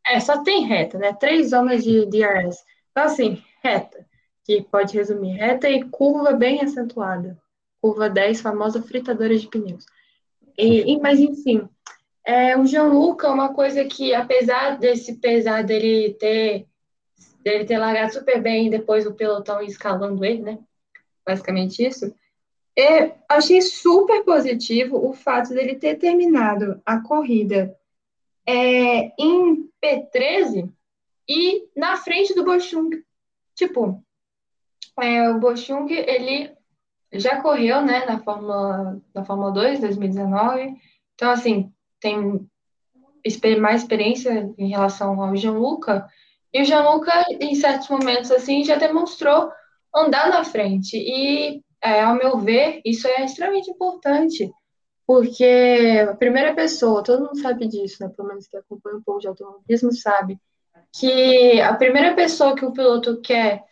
é, só tem reta, né, três zonas de DRS. Então, assim, reta, que pode resumir, reta e curva bem acentuada. Curva 10, famosa fritadora de pneus. E, mas, enfim, é, o Gianluca, uma coisa que, apesar desse pesar dele ter dele ter largado super bem e depois o pelotão escalando ele, né? Basicamente isso. E achei super positivo o fato dele ter terminado a corrida é, em P13 e na frente do Bochung. Tipo, é, o Bochung, ele já correu, né, na Fórmula, na Fórmula 2, 2019. Então, assim, tem mais experiência em relação ao Gianluca. E o Gianluca, em certos momentos, assim, já demonstrou andar na frente. E, é, ao meu ver, isso é extremamente importante, porque a primeira pessoa, todo mundo sabe disso, né? Pelo menos que acompanha um pouco de automobilismo sabe, que a primeira pessoa que o piloto quer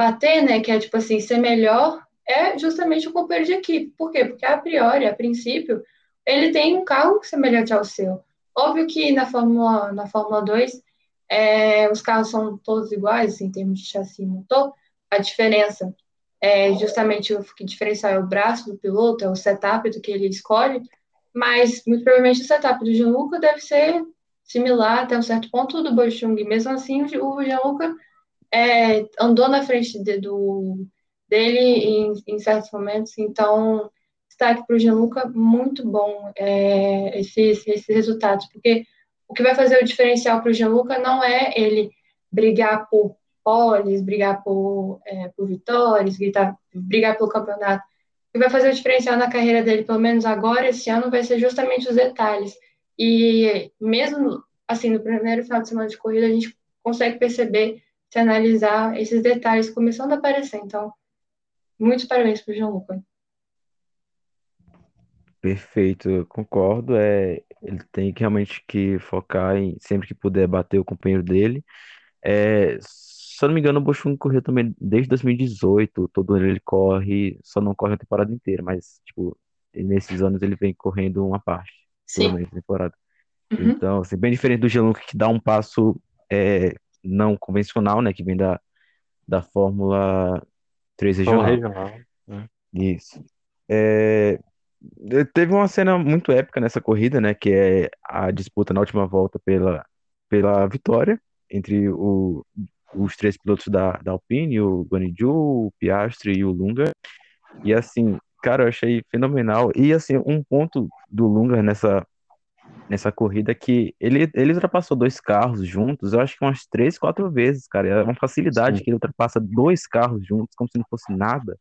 bater, né, que é tipo assim, ser melhor, é justamente o companheiro de equipe. Por quê? Porque a priori, a princípio, ele tem um carro semelhante ao seu. Óbvio que na Fórmula, na Fórmula 2 é, os carros são todos iguais assim, em termos de chassi e motor, a diferença é justamente o que diferencia é o braço do piloto, é o setup do que ele escolhe, mas muito provavelmente o setup do Gianluca deve ser similar até um certo ponto do Bochung. Mesmo assim, o Gianluca é, andou na frente de, do, dele em, em, certos momentos, então destaque para o Gianluca, muito bom é, esses, esses resultados, porque o que vai fazer o diferencial para o Gianluca não é ele brigar por poles, brigar por, é, por vitórias, gritar, brigar pelo campeonato. O que vai fazer o diferencial na carreira dele, pelo menos agora, esse ano, vai ser justamente os detalhes. E mesmo assim, no primeiro final de semana de corrida, a gente consegue perceber, se analisar esses detalhes começando a aparecer. Então, muitos parabéns para o João Luca. Perfeito, eu concordo. É, ele tem que realmente que focar em sempre que puder bater o companheiro dele. É, se eu não me engano, o Bushung correu também desde 2018, todo ano ele corre, só não corre a temporada inteira, mas tipo, nesses anos ele vem correndo uma parte, pelo Sim. menos, temporada. Uhum. Então, assim, bem diferente do Gianluca que dá um passo é, não convencional, né, que vem da, da Fórmula 3 Fórmula regional. regional. né? Isso. É, Teve uma cena muito épica nessa corrida, né? Que é a disputa na última volta pela, pela vitória entre o, os três pilotos da, da Alpine, o Guanaju, o Piastri e o Lunga. E assim, cara, eu achei fenomenal. E assim, um ponto do Lunga nessa, nessa corrida que ele, ele ultrapassou dois carros juntos, eu acho que umas três, quatro vezes, cara. É uma facilidade Sim. que ele ultrapassa dois carros juntos, como se não fosse nada,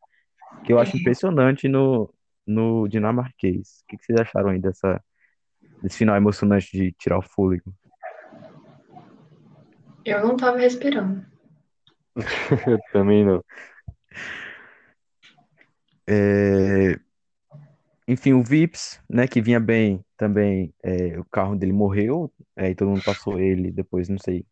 que eu acho impressionante no, no dinamarquês. O que, que vocês acharam aí dessa, desse final emocionante de tirar o fôlego? Eu não estava respirando. Eu também não. É, Enfim, o Vips, né, que vinha bem também, é, o carro dele morreu, é, e todo mundo passou ele depois, não sei.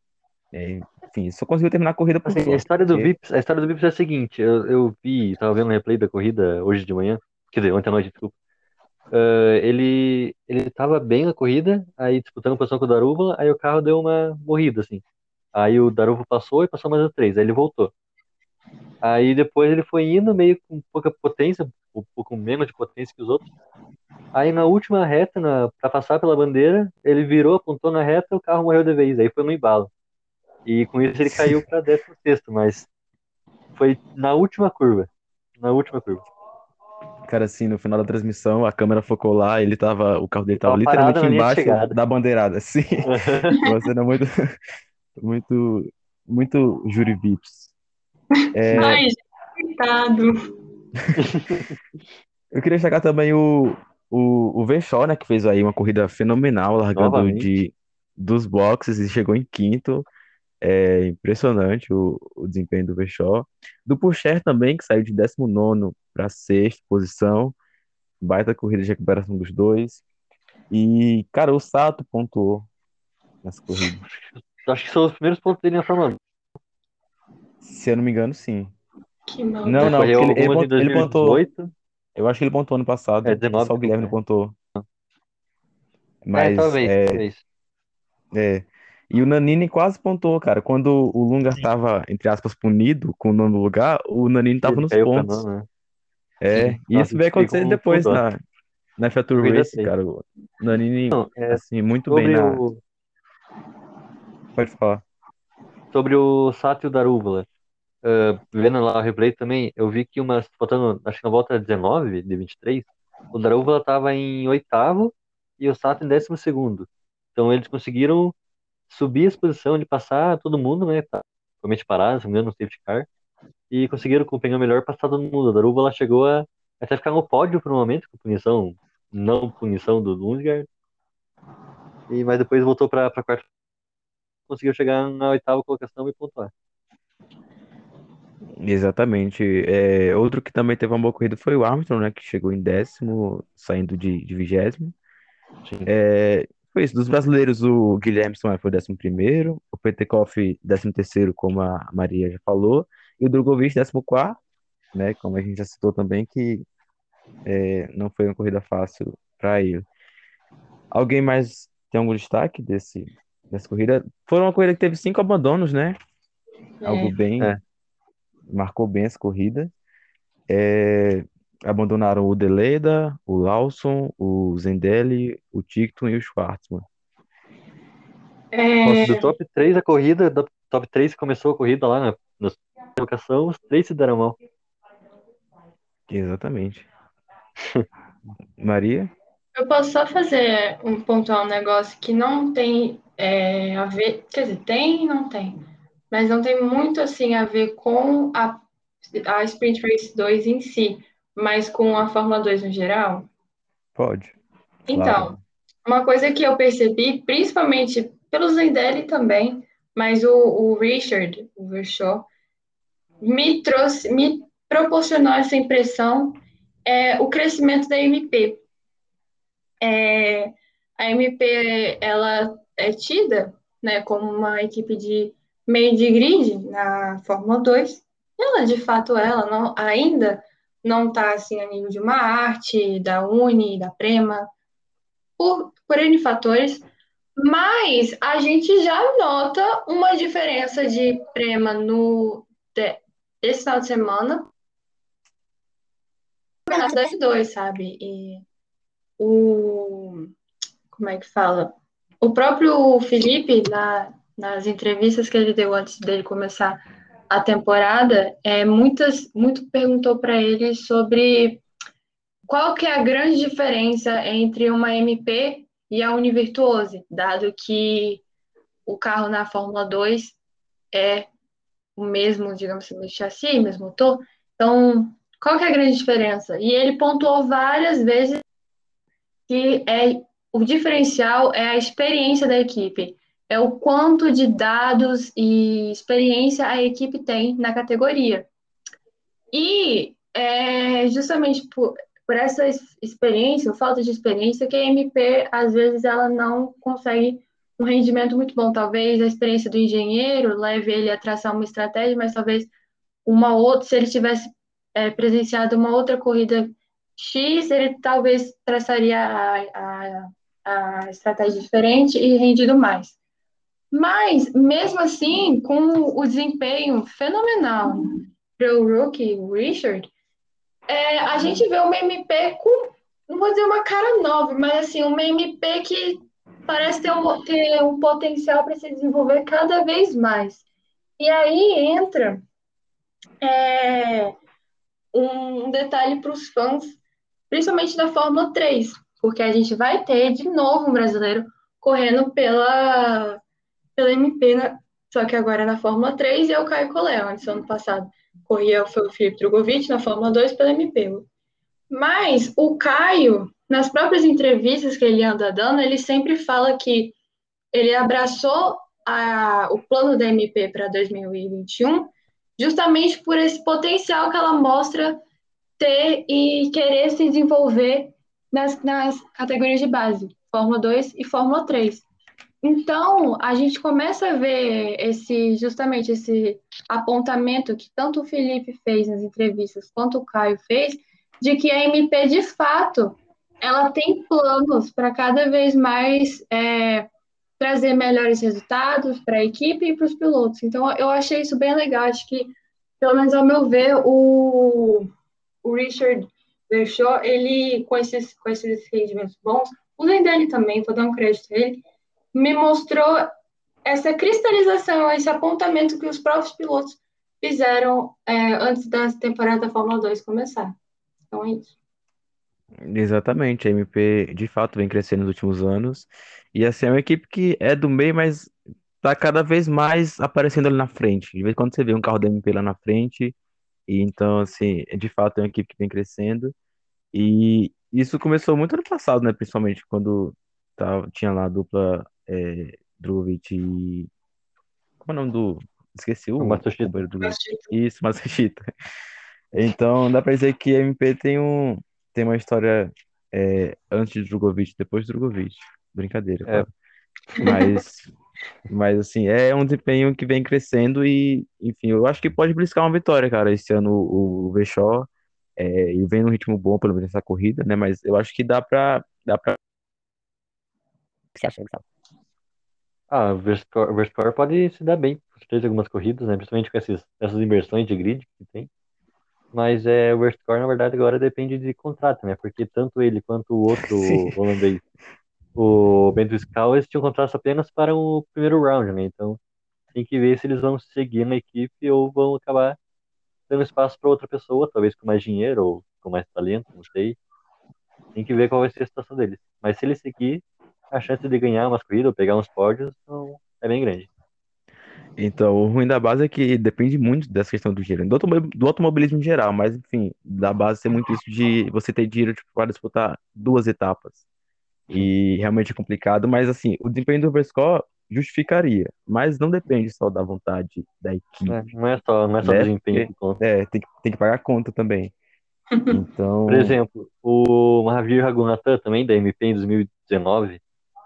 É, enfim, só conseguiu terminar a corrida por Assim, a história do porque- Vips, a história do Vips é a seguinte, eu, eu vi, tava vendo o replay da corrida hoje de manhã, quer dizer, ontem à noite, desculpa. Ah, ele, ele tava bem na corrida, aí disputando posição com o Daruva, aí o carro deu uma morrida, assim. Aí o Daruva passou e passou mais os três, aí ele voltou. Aí depois ele foi indo meio com pouca potência, um pouco menos de potência que os outros. Aí na última reta, na, pra passar pela bandeira, ele virou, apontou na reta, o carro morreu de vez, aí foi no embalo. E com isso ele caiu pra 16, mas foi na última curva. Na última curva. Cara, assim, no final da transmissão, a câmera focou lá, ele tava, o carro dele tava Tava literalmente embaixo da bandeirada, assim. Uma cena muito, muito, muito Júri Vips. É, Ai, coitado. Eu queria destacar também o, o, o Vechó, né, que fez aí uma corrida fenomenal, largando Novamente. de, dos boxes e chegou em quinto. É impressionante o, o desempenho do Vechó. Do Pucher também, que saiu de 19 para sexta posição. Baita corrida de recuperação dos dois. E, cara, o Sato pontuou nessa corrida. Acho que são os primeiros pontos dele Fórmula 1. Se eu não me engano, sim. Que mal. Não, não, ele, ele, algumas em pont- ele pontuou. 2018. Eu acho que ele pontuou ano passado. É, 19 Só o Guilherme não é. pontuou. É, Mas, talvez, é, talvez. é. E o Nanini quase pontuou, cara. Quando o Lunga tava, entre aspas, punido com o nono lugar, o Nanini tava Ele nos pontos. não, né? É, Sim. e Nossa, isso vai ficou acontecer depois na, na Corrida Race, três. cara. O Nanini, Não, é, assim, muito bem sobre na. o, Pode falar. Sobre o Sato e o Darúvala. ah, vendo lá o replay também, eu vi que umas, faltando, acho que na volta 19 de 23, o Darúvala tava em oitavo e o Sato em décimo segundo. Então eles conseguiram subir a exposição de passar todo mundo, né? Tá, totalmente parado, se não me no safety car. E conseguiram com o pneu melhor passar todo mundo. A Darúvala chegou a até ficar no pódio por um momento, com punição, não punição do Lundgaard. E, mas depois voltou para quarta. Conseguiu chegar na oitava colocação e pontuar. Exatamente. É, outro que também teve uma boa corrida foi o Armstrong, né? Que chegou em décimo, saindo de, de vigésimo. Sim. É, foi isso. Dos brasileiros, o Guilherme foi o décimo primeiro, o Petekoff décimo terceiro, como a Maria já falou, e o Drogovic décimo quarto, né? Como a gente já citou também, que é, não foi uma corrida fácil para ele. Alguém mais tem algum destaque desse, dessa corrida? Foi uma corrida que teve cinco abandonos, né? Algo É. bem, É. marcou bem essa corrida. É, abandonaram o Deleda, o Lawson, o Zendelli, o Ticton e o Schwartzman. É, Do top 3 da corrida, do top 3 que começou a corrida lá na, na colocação, os três se deram mal. Exatamente. Maria? Eu posso só fazer um pontuar um negócio que não tem é, a ver, quer dizer, tem e não tem, mas não tem muito assim a ver com a, a Sprint Race 2 em si, mas com a Fórmula 2 no geral. Pode. Então, Claro. uma coisa que eu percebi, principalmente pelo Zendelli também, mas o, o Richard, o Vershaw, me trouxe, me proporcionou essa impressão, é o crescimento da MP. É, a MP, ela é tida, né, como uma equipe de meio de grid na Fórmula 2. Ela, de fato, ela não, ainda não está assim a nível de uma arte, da Uni, da Prema, por, por N fatores, mas a gente já nota uma diferença de Prema no de- final de semana campeonato da F2, sabe? E o como é que fala? O próprio Felipe, na, nas entrevistas que ele deu antes dele começar a temporada, é, muitas, muito perguntou para ele sobre qual que é a grande diferença entre uma MP e a Univirtuose, dado que o carro na Fórmula 2 é o mesmo, digamos assim, mesmo chassi, mesmo motor. Então, qual que é a grande diferença? E ele pontuou várias vezes que é o diferencial é a experiência da equipe, é o quanto de dados e experiência a equipe tem na categoria. E é justamente por, por essa es- experiência, falta de experiência, que a MP, às vezes, ela não consegue um rendimento muito bom. Talvez a experiência do engenheiro leve ele a traçar uma estratégia, mas talvez uma outra, se ele tivesse é, presenciado uma outra corrida X, ele talvez traçaria a, a, a estratégia diferente e rendido mais. Mas, mesmo assim, com o desempenho fenomenal para o rookie, Richard, é, a gente vê uma MP com, não vou dizer uma cara nova, mas assim, uma MP que parece ter um, ter um potencial para se desenvolver cada vez mais. E aí entra é, um detalhe para os fãs, principalmente da Fórmula 3, porque a gente vai ter de novo um brasileiro correndo pela, pela MP, né? só que agora na Fórmula 3 e é o Caio Collet, antes ano passado. corria foi o Felipe Drogovic na Fórmula 2 pela MP. Mas o Caio, nas próprias entrevistas que ele anda dando, ele sempre fala que ele abraçou a, o plano da MP para 2021 justamente por esse potencial que ela mostra ter e querer se desenvolver nas, nas categorias de base, Fórmula 2 e Fórmula 3. Então, a gente começa a ver esse justamente esse apontamento que tanto o Felipe fez nas entrevistas quanto o Caio fez, de que a MP, de fato, ela tem planos para cada vez mais é, trazer melhores resultados para a equipe e para os pilotos. Então, eu achei isso bem legal. Acho que, pelo menos ao meu ver, o, o Richard Bershaw, ele, com esses, com esses rendimentos bons, o dele também, vou dar um crédito a ele, me mostrou essa cristalização, esse apontamento que os próprios pilotos fizeram é, antes da temporada da Fórmula 2 começar. Então é isso. Exatamente, a MP de fato vem crescendo nos últimos anos. E assim, é uma equipe que é do meio, mas tá cada vez mais aparecendo ali na frente. De vez em quando você vê um carro da MP lá na frente. E então, assim, de fato é uma equipe que vem crescendo. E isso começou muito ano passado, né? Principalmente quando tava, tinha lá a dupla é, Drogovic e. Como é o nome do. Esqueci o. O Matsushita. do Isso, Matsushita. Então, dá pra dizer que a MP tem um, tem uma história é, antes de Drogovic, depois de Drogovic. Brincadeira, É. claro. Mas, mas assim, é um desempenho que vem crescendo e, enfim, eu acho que pode bliscar uma vitória, cara. Esse ano o, o Vechó, é, e vem num ritmo bom, pelo menos nessa corrida, né? Mas eu acho que dá pra, dá pra... O que você acha, Gustavo? Ah, o Verscore pode se dar bem, em algumas corridas, né? Principalmente com esses, essas inversões de grid que tem. Mas é, o Verscore, na verdade, agora depende de contrato, né? Porque tanto ele quanto o outro Sim. holandês, o Bento Skal, eles tinham contratos apenas para o primeiro round, né? Então tem que ver se eles vão seguir na equipe ou vão acabar dando espaço para outra pessoa, talvez com mais dinheiro ou com mais talento, não sei. Tem que ver qual vai ser a situação deles. Mas se ele seguir, a chance de ganhar umas corridas ou pegar uns pódios então, é bem grande. Então, o ruim da base é que depende muito dessa questão do dinheiro, do, automo- do automobilismo em geral, mas enfim, da base ser muito isso de você ter dinheiro tipo, para disputar duas etapas. E realmente é complicado, mas assim, o desempenho do Verscore justificaria, mas não depende só da vontade da equipe, né? Não é só, não é só né? desempenho que conta. é, tem que, tem que pagar a conta também. Então, Por exemplo, o Mahavir Raghunathan, também da MP em 2019,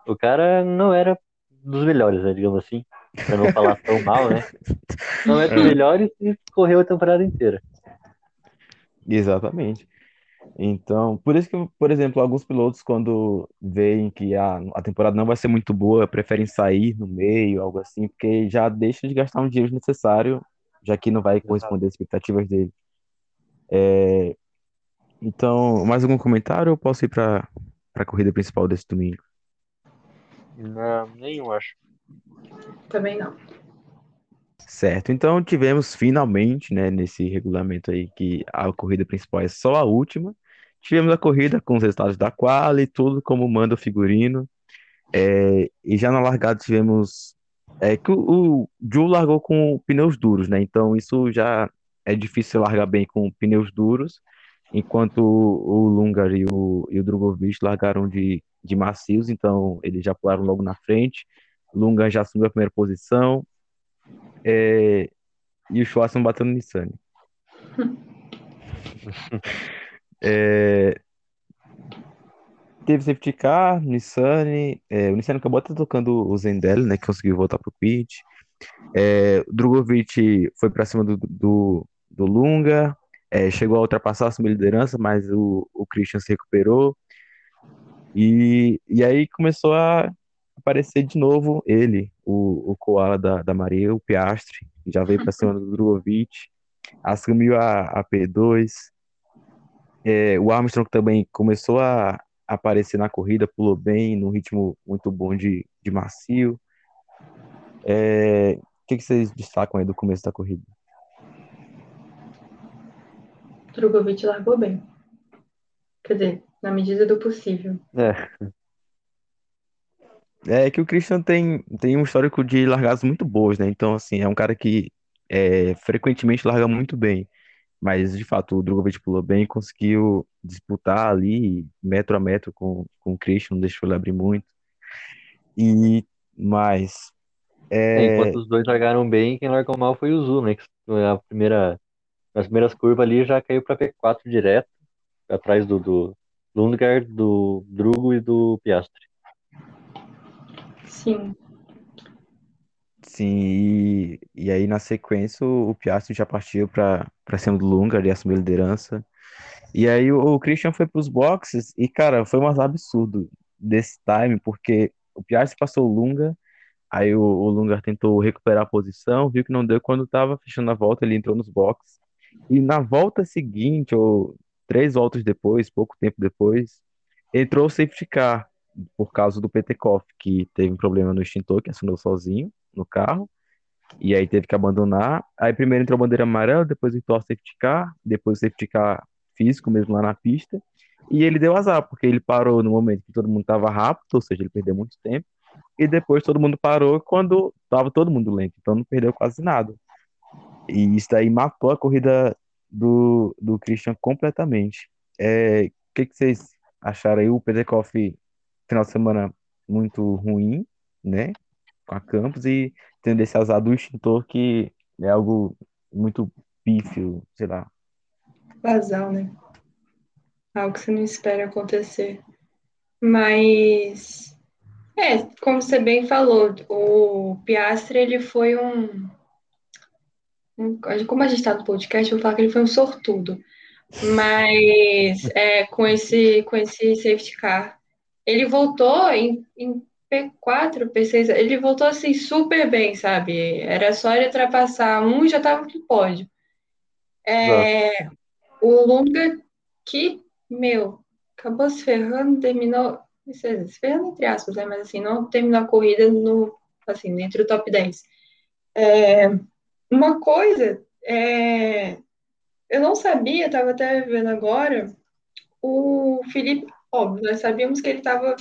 o cara não era dos melhores, né, digamos assim, pra não falar tão mal, né? Não é dos É. melhores e correu a temporada inteira. exatamente. Então, por isso que, por exemplo, alguns pilotos, quando veem que a, a temporada não vai ser muito boa, preferem sair no meio, algo assim, porque já deixa de gastar um dinheiro necessário, já que não vai corresponder às expectativas dele. É, então, mais algum comentário ou posso ir para a corrida principal desse domingo? Não, nenhum, acho. Também não. Certo, então tivemos finalmente, né, nesse regulamento aí, que a corrida principal é só a última. Tivemos a corrida com os resultados da quali, tudo como manda o figurino. É, e já na largada tivemos é, que o, o Ju largou com pneus duros, né? Então isso já é difícil largar bem com pneus duros, enquanto o, o Lungar e o, e o Drogovic largaram de, de macios, então eles já pularam logo na frente. Lungar já assumiu a primeira posição. É, e o Schwartzman bateu no Nissan. É, teve safety car, Nissan, é, o Nissan acabou até tocando o Zendel, né, que conseguiu voltar pro pit. É, Drogovic foi para cima do, do, do Lunga, é, chegou a ultrapassar a sua liderança, mas o, o Christian se recuperou. E, e aí começou a aparecer de novo ele, o, o Koala da, da Maria, o Piastri, já veio para cima do Drogovic, assumiu a, a P2. É, o Armstrong também começou a aparecer na corrida, pulou bem, num ritmo muito bom de, de macio. É, o que, que vocês destacam aí do começo da corrida? Drogovic largou bem. Quer dizer, na medida do possível. É, É que o Christian tem, tem um histórico de largadas muito boas, né? Então, assim, é um cara que é, frequentemente larga muito bem. Mas, de fato, o Drogovic pulou bem e conseguiu disputar ali metro a metro com, com o Christian, não deixou ele abrir muito. E mais. É, É, enquanto os dois largaram bem, quem largou mal foi o Zu, né? Que a primeira, nas primeiras curvas ali já caiu para P4 direto, atrás do, do Lundgaard, do Drugo e do Piastri. Sim. sim, e, e aí na sequência o, o Piastri já partiu para cima do Lungar e assumiu a liderança. E aí o, o Christian foi para os boxes e, cara, foi um absurdo desse time, porque o Piastri passou o Lunga, aí o, o Lungar tentou recuperar a posição, viu que não deu, quando estava fechando a volta, ele entrou nos boxes. E na volta seguinte, ou três voltas depois, pouco tempo depois, entrou o safety car, por causa do Petekoff, que teve um problema no extintor, que acionou sozinho no carro, e aí teve que abandonar. Aí primeiro entrou a bandeira amarela, depois entrou o safety car, depois o safety car físico mesmo lá na pista, e ele deu azar, porque ele parou no momento que todo mundo estava rápido, ou seja, ele perdeu muito tempo, e depois todo mundo parou quando estava todo mundo lento, então não perdeu quase nada. E isso daí matou a corrida do, do Christian completamente. É, o que, que vocês acharam aí? O Petekoff, final de semana muito ruim, né? Com a Campos e tendo esse azar do extintor que é algo muito pífio, sei lá. Vazão, né? Algo que você não espera acontecer. Mas, é, como você bem falou, o Piastri, ele foi um, um- como a gente está no podcast, eu vou falar que ele foi um sortudo. Mas, é, com esse, com esse safety car, ele voltou em, em P4, P6, ele voltou assim super bem, sabe? Era só ele ultrapassar um e já estava no pódio. É, o Lunga, que, meu, acabou se ferrando, terminou, se ferrando entre aspas, né? Mas assim, não terminou a corrida no, assim, entre o top 10. É, uma coisa, é, eu não sabia, estava até vendo agora, o Felipe, óbvio, nós sabíamos que ele estava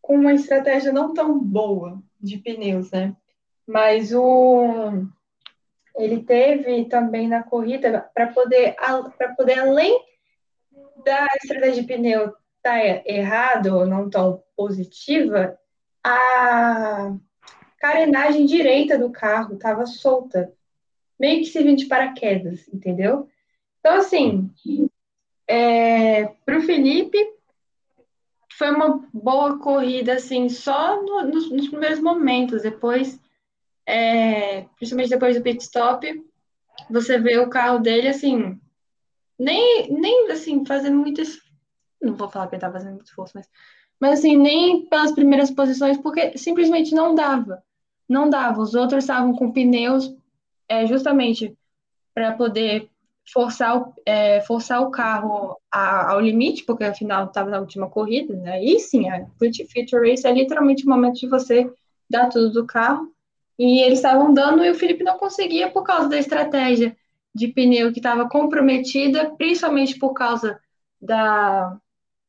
com uma estratégia não tão boa de pneus, né? Mas o ele teve também na corrida para poder para poder além da estratégia de pneu tá errado ou não tão positiva, a carenagem direita do carro estava solta, meio que servindo de paraquedas, entendeu? Então, assim, é, para o Felipe, foi uma boa corrida, assim, só no, nos, nos, primeiros momentos. Depois, é, principalmente depois do pit stop, você vê o carro dele, assim, nem, nem assim, fazendo muito Não vou falar que ele tá fazendo muito esforço, mas, mas assim, nem pelas primeiras posições, porque simplesmente não dava. Não dava. Os outros estavam com pneus é, justamente para poder forçar o, é, forçar o carro a, ao limite, porque afinal estava na última corrida, né? E sim, a Future Race é literalmente o momento de você dar tudo do carro. E eles estavam dando e o Felipe não conseguia por causa da estratégia de pneu que estava comprometida, principalmente por causa da,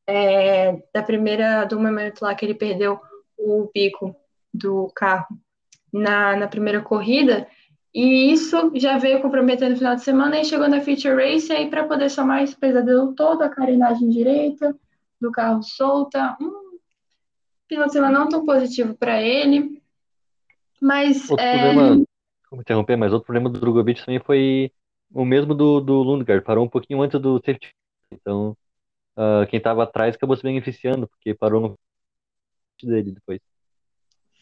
é, da primeira, do momento lá que ele perdeu o pico do carro na, na primeira corrida. E isso já veio comprometendo no final de semana e chegou na Feature Race aí para poder somar esse pesadelo todo, a carenagem direita do carro solta. Um final de semana não tão positivo para ele. Mas. Outro é... problema, como interromper, mas outro problema do Drogovic também foi o mesmo do, do Lundgaard, parou um pouquinho antes do safety. Então, uh, quem estava atrás acabou se beneficiando, porque parou no dele depois.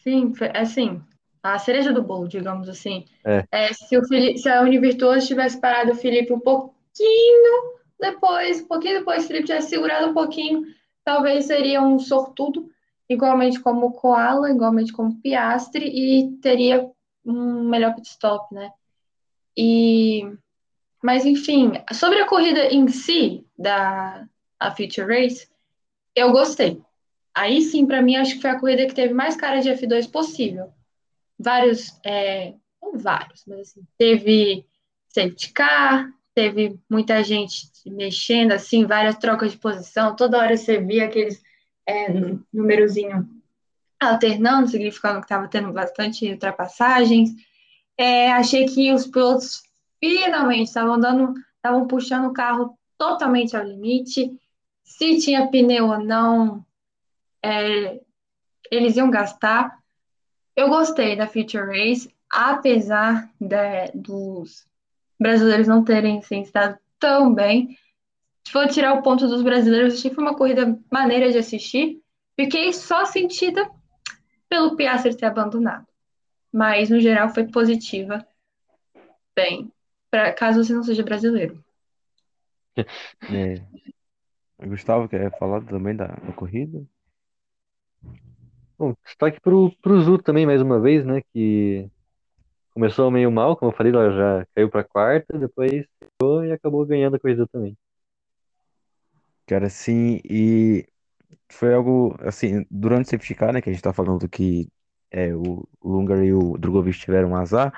Sim, assim, a cereja do bolo, digamos assim. É. É, se, o Felipe, se a Univirtuoso tivesse parado o Felipe um pouquinho depois, um pouquinho depois, o Felipe tivesse segurado um pouquinho, talvez seria um sortudo, igualmente como o Koala, igualmente como o Piastre, e teria um melhor pit stop, né? E, mas, enfim, sobre a corrida em si, da a Future Race, eu gostei. Aí sim, para mim, acho que foi a corrida que teve mais cara de F2 possível vários, é, não vários, mas assim, teve safety car, teve muita gente mexendo, assim, várias trocas de posição, toda hora você via aqueles é, alternando, significando que estava tendo bastante ultrapassagens. É, achei que os pilotos finalmente estavam dando, estavam puxando o carro totalmente ao limite. Se tinha pneu ou não, é, eles iam gastar. Eu gostei da Future Race, apesar de, dos brasileiros não terem se estado tão bem. Se for tirar o ponto dos brasileiros, achei que foi uma corrida maneira de assistir. Fiquei só sentida pelo Piastri ter abandonado. Mas, no geral, foi positiva. Bem, pra, caso você não seja brasileiro. É. Gustavo, quer falar também da, da corrida? Bom, destaque pro, pro Zu também, mais uma vez, né? Que começou meio mal, como eu falei, ela já caiu pra quarta, depois chegou e acabou ganhando a corrida também. Cara, sim, e foi algo, assim, durante o safety car, né, que a gente tá falando que é, o Lungar e o Drogovic tiveram um azar,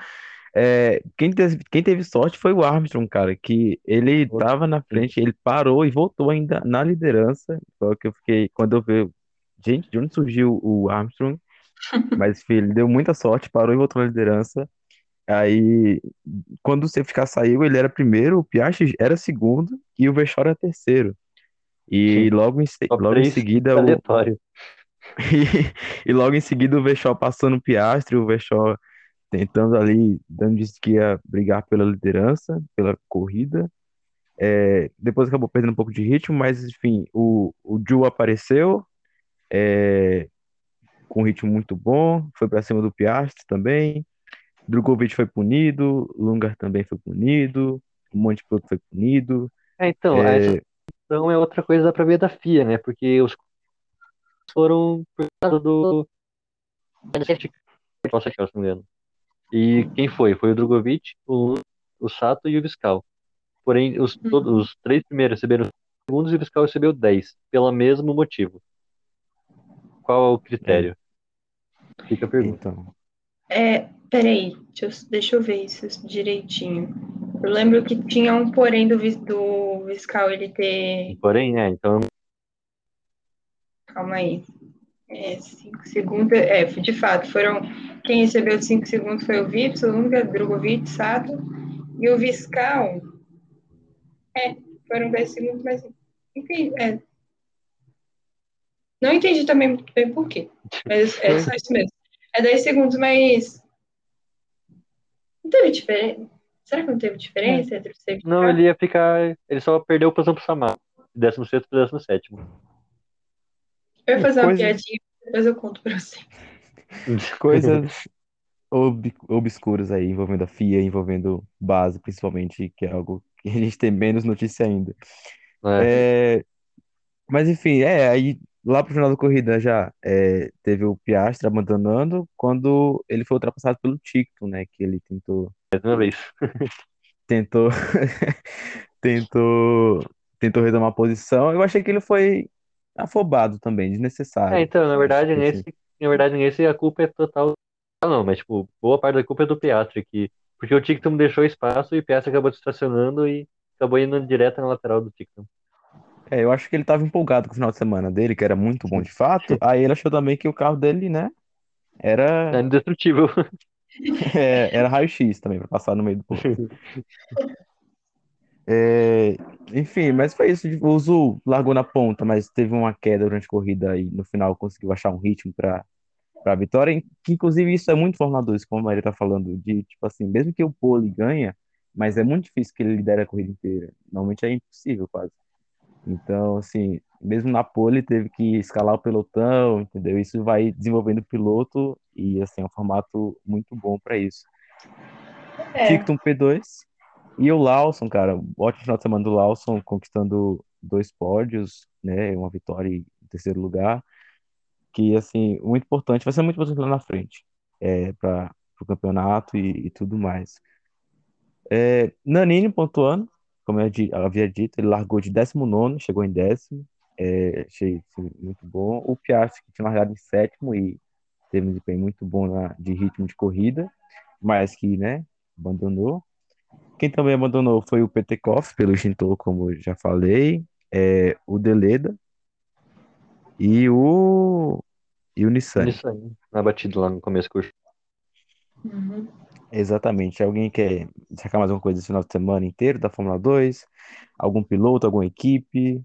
é, quem teve, quem teve sorte foi o Armstrong, cara, que ele tava na frente, ele parou e voltou ainda na liderança, só que eu fiquei, quando eu vi, gente, de onde surgiu o Armstrong? Mas, filho, ele deu muita sorte, parou e voltou na liderança, aí, quando o safety saiu, ele era primeiro, o Piastri era segundo e o Vettel era terceiro. E logo em, logo em seguida o, e, e, logo em seguida o Vettel passando o Piastri, o Vettel tentando ali, dando disse que ia brigar pela liderança, pela corrida. É, depois acabou perdendo um pouco de ritmo, mas enfim, o, o Ju apareceu é, com um ritmo muito bom, foi para cima do Piastri também. Drogovic foi punido, Lungar também foi punido, um monte de piloto foi punido. É, então, é, então é outra coisa dá pra ver da FIA, né? Porque os foram por causa do. Nossa, se não me engano. E quem foi? Foi o Drogovic, o, o Sato e o Viscal. Porém, os, Uhum. todos, os três primeiros receberam segundos e o Viscal recebeu 10, pelo mesmo motivo. Qual é o critério? Fica a pergunta. Então, É, peraí, deixa eu, deixa eu ver isso direitinho. Eu lembro que tinha um porém do, do Viscal ele ter. Porém, é, então Calma aí. É, cinco segundos. É, de fato, foram. Quem recebeu cinco segundos foi o Vips, o Lunga, Drogovic, Sato. E o Viscal. É, foram 10 segundos, mas. Enfim, é. Não entendi também muito bem por quê. Mas é só isso mesmo. É 10 segundos, mas. Não teve diferença? Será que não teve diferença entre o safety Não, car? ele ia ficar. Ele só perdeu o posição pro Samar. 16 para 17. Eu ia fazer uma Coisa- piadinha, depois eu conto pra você. coisas ob- obscuras aí envolvendo a FIA, envolvendo base, principalmente, que é algo que a gente tem menos notícia ainda. É, É, mas enfim, é, aí lá pro final da corrida já é, teve o Piastri abandonando quando ele foi ultrapassado pelo Ticton, né? Que ele tentou, mais uma vez. tentou, tentou, tentou retomar a posição. Eu achei que ele foi afobado também, desnecessário. É, então, na verdade, nesse, na verdade, nesse a culpa é total. Ah, não, mas tipo, boa parte da culpa é do Piastri, que, porque o Tictum deixou espaço e o Piastri acabou distracionando e acabou indo direto na lateral do Tictum. É, eu acho que ele estava empolgado com o final de semana dele, que era muito bom de fato. Aí ele achou também que o carro dele, né, era, É indestrutível. é, era raio-x também, para passar no meio do povo. É, enfim, mas foi isso. O Zul largou na ponta, mas teve uma queda durante a corrida e no final conseguiu achar um ritmo para para a vitória. Que inclusive isso é muito formador, isso como a Maria está falando, de tipo assim, mesmo que o pole ganha, mas é muito difícil que ele lidere a corrida inteira. Normalmente é impossível quase. Então, assim, mesmo na pole teve que escalar o pelotão, entendeu? Isso vai desenvolvendo o piloto e assim é um formato muito bom para isso. É, Ticton P2 e o Lawson, cara, ótimo final de semana do Lawson, conquistando dois pódios, né, uma vitória em terceiro lugar, que assim, muito importante, vai ser muito importante lá na frente, é, para o campeonato e, e tudo mais. É, Nanini pontuando, como eu havia dito, ele largou de 19º, chegou em décimo, é, achei assim, muito bom. O Piastri, que tinha largado em sétimo e teve um desempenho muito bom na, de ritmo de corrida, mas que, né, abandonou. Quem também abandonou foi o Petekoff, pelo Shinto, como eu já falei, é, o Deleda e o, e o Nissan. Isso aí. Na batida lá no começo uhum. Exatamente. Alguém quer destacar mais alguma coisa esse final de semana inteiro da Fórmula 2? Algum piloto, alguma equipe?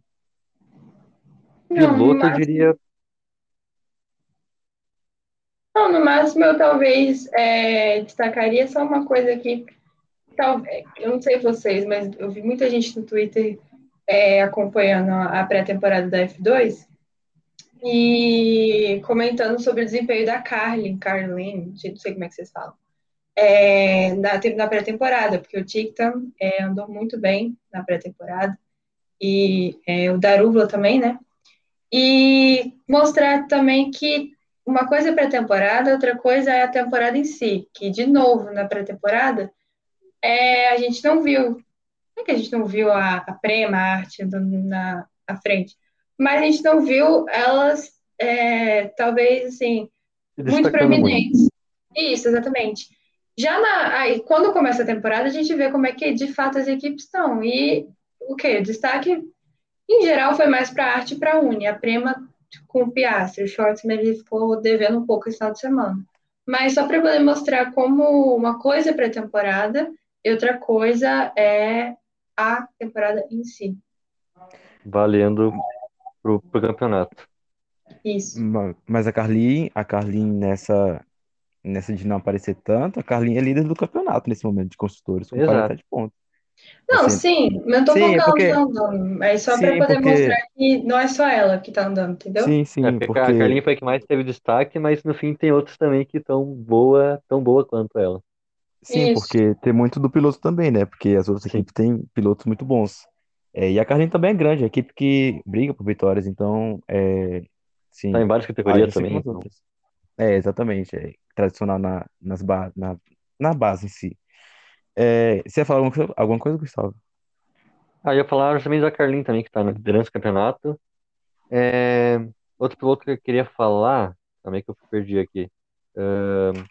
Não, Piloto, eu diria. não, no máximo eu talvez é, destacaria só uma coisa aqui. Talvez, eu não sei vocês, mas eu vi muita gente no Twitter é, acompanhando a pré-temporada da F2 e comentando sobre o desempenho da Carlin, Carlin, não sei como é que vocês falam, é, na, na pré-temporada, porque o Tictam é, andou muito bem na pré-temporada e é, o Daruvla também, né? E mostrar também que uma coisa é pré-temporada, outra coisa é a temporada em si, que, de novo, na pré-temporada, é, a gente não viu, não é que a gente não viu a, a Prema, a arte na, na frente, mas a gente não viu elas, é, talvez, assim, muito prominentes. Muito. Isso, exatamente. Já na, aí, quando começa a temporada, a gente vê como é que, de fato, as equipes estão. E o que? O destaque, em geral, foi mais para a arte e para a Uni. A Prema com o Piastri. O Schwartzman ele ficou devendo um pouco esse final de semana. Mas só para poder mostrar como uma coisa é pré-temporada e outra coisa é a temporada em si. Valendo pro, pro campeonato. Isso. Mas a Carlin, a Carlin nessa, nessa de não aparecer tanto, a Carlin é líder do campeonato nesse momento de construtores, com Exato. 47 pontos. Não, assim, sim, eu tô sim, porque... andando, é só para poder porque... mostrar que não é só ela que tá andando, entendeu? Sim, sim, é porque, porque... a Carlinha foi a que mais teve destaque, mas no fim tem outros também que tão boa, tão boa quanto ela. Sim, Isso. porque tem muito do piloto também, né? Porque as outras equipes têm pilotos muito bons. É, e a Carlinhos também é grande, a equipe que briga por vitórias, então, é, sim. Tá em várias categorias também. Então. É, exatamente, é tradicional na, nas ba na, na base em si. É, você ia falar alguma coisa, alguma coisa, Gustavo? Ah, eu ia falar também da Carlinhos também, que tá na liderança do campeonato. É, outro piloto que eu queria falar, também que eu perdi aqui. Uh...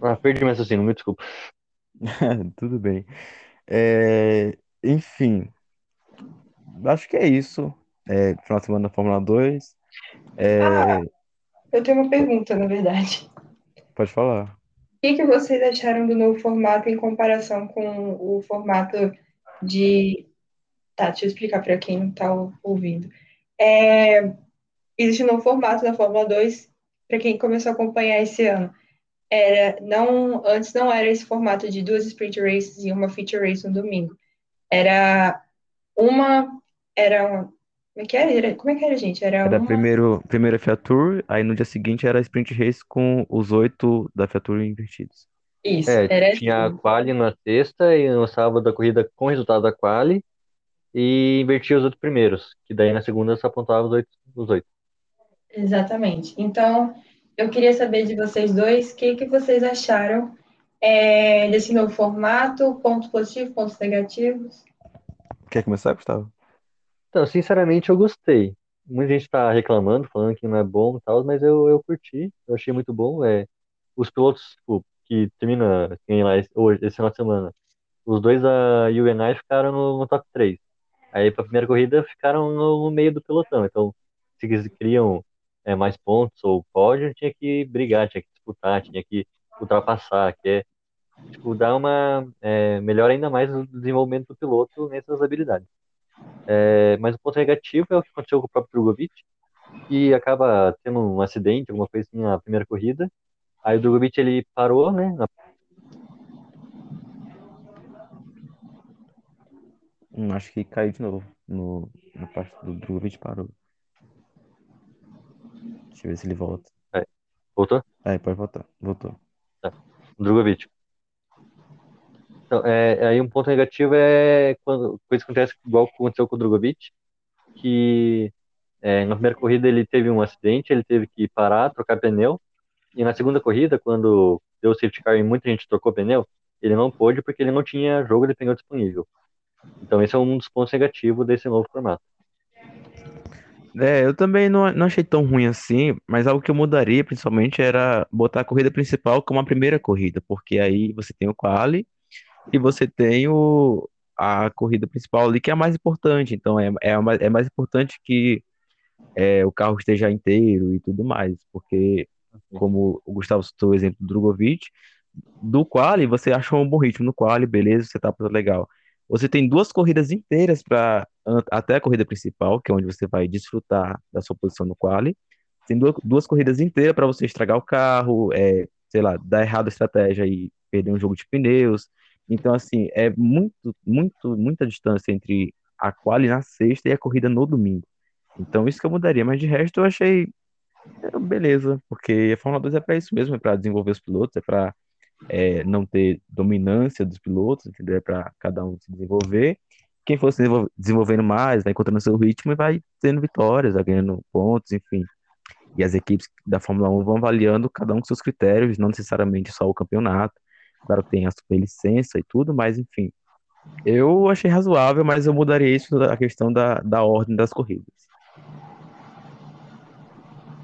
Ah, perdi meu raciocínio, me desculpa. Tudo bem. É, enfim, acho que é isso. É, final de semana da Fórmula 2. É, Ah, eu tenho uma pergunta, na verdade. pode falar. O que que vocês acharam do novo formato em comparação com o formato de. Tá, deixa eu explicar para quem não está ouvindo. É, existe um novo formato da Fórmula 2 para quem começou a acompanhar esse ano. Era, não, antes não era esse formato de duas sprint races e uma feature race no domingo. Era uma. Era uma, como é que era? Como é que era, gente? Era, Era uma. primeiro, primeiro a Fiat Tour, aí no dia seguinte era a Sprint Race com os oito da Fiat Tour invertidos. Isso, É, era tinha a assim. quali na sexta e no sábado a corrida com o resultado da quali e invertia os oito primeiros, que daí na segunda só apontava os oito, os oito. Exatamente. Então, eu queria saber de vocês dois o que que vocês acharam é, desse novo formato, pontos positivos, pontos negativos. Quer começar, Gustavo? Então, sinceramente, eu gostei. Muita gente tá reclamando, falando que não é bom e tal, mas eu, eu curti, eu achei muito bom. É, os pilotos, tipo, que termina, quem lá hoje, esse final de semana, os dois da UNI ficaram no, no top 3. Aí, pra primeira corrida, ficaram no, no meio do pelotão. Então, se eles queriam é, mais pontos ou pódio, tinha que brigar, tinha que disputar, tinha que ultrapassar, que é, tipo, dar uma, é, melhor ainda mais o desenvolvimento do piloto nessas habilidades. É, mas o ponto negativo é o que aconteceu com o próprio Drogovic, que acaba tendo um acidente, alguma coisa assim na primeira corrida. Aí o Drogovic ele parou, né? na- Hum, acho que caiu de novo no, na parte do Drogovic parou. Deixa eu ver se ele volta. Voltou? Aí, pode voltar. Voltou. O Drogovic. Então, é, aí um ponto negativo é quando coisa acontece igual aconteceu com o Drogovic, que é, na primeira corrida ele teve um acidente, ele teve que parar, trocar pneu, e na segunda corrida, quando deu o safety car e muita gente trocou pneu, ele não pôde porque ele não tinha jogo de pneu disponível. Então esse é um dos pontos negativos desse novo formato. É, eu também não, não achei tão ruim assim, mas algo que eu mudaria principalmente era botar a corrida principal como a primeira corrida, porque aí você tem o quali e você tem o, a corrida principal ali que é a mais importante. Então é, é, a é mais importante que é, o carro esteja inteiro e tudo mais, porque como o Gustavo citou o exemplo do Drogovic, do quali você achou um bom ritmo no quali, beleza, você tá legal. Você tem duas corridas inteiras para até a corrida principal, que é onde você vai desfrutar da sua posição no quali. Tem duas, duas corridas inteiras para você estragar o carro, é, sei lá, dar errado a estratégia e perder um jogo de pneus. Então, assim, é muito, muito, muita distância entre a quali na sexta e a corrida no domingo. Então, isso que eu mudaria, mas de resto eu achei beleza, porque a Fórmula 2 é para isso mesmo, é para desenvolver os pilotos, é para é, não ter dominância dos pilotos, entendeu? É para cada um se desenvolver. Quem for se desenvolvendo mais, vai encontrando seu ritmo e vai tendo vitórias, vai ganhando pontos, enfim. E as equipes da Fórmula 1 vão avaliando cada um com seus critérios, não necessariamente só o campeonato. Claro que tem a superlicença e tudo, mas enfim. Eu achei razoável, mas eu mudaria isso a questão da, da ordem das corridas.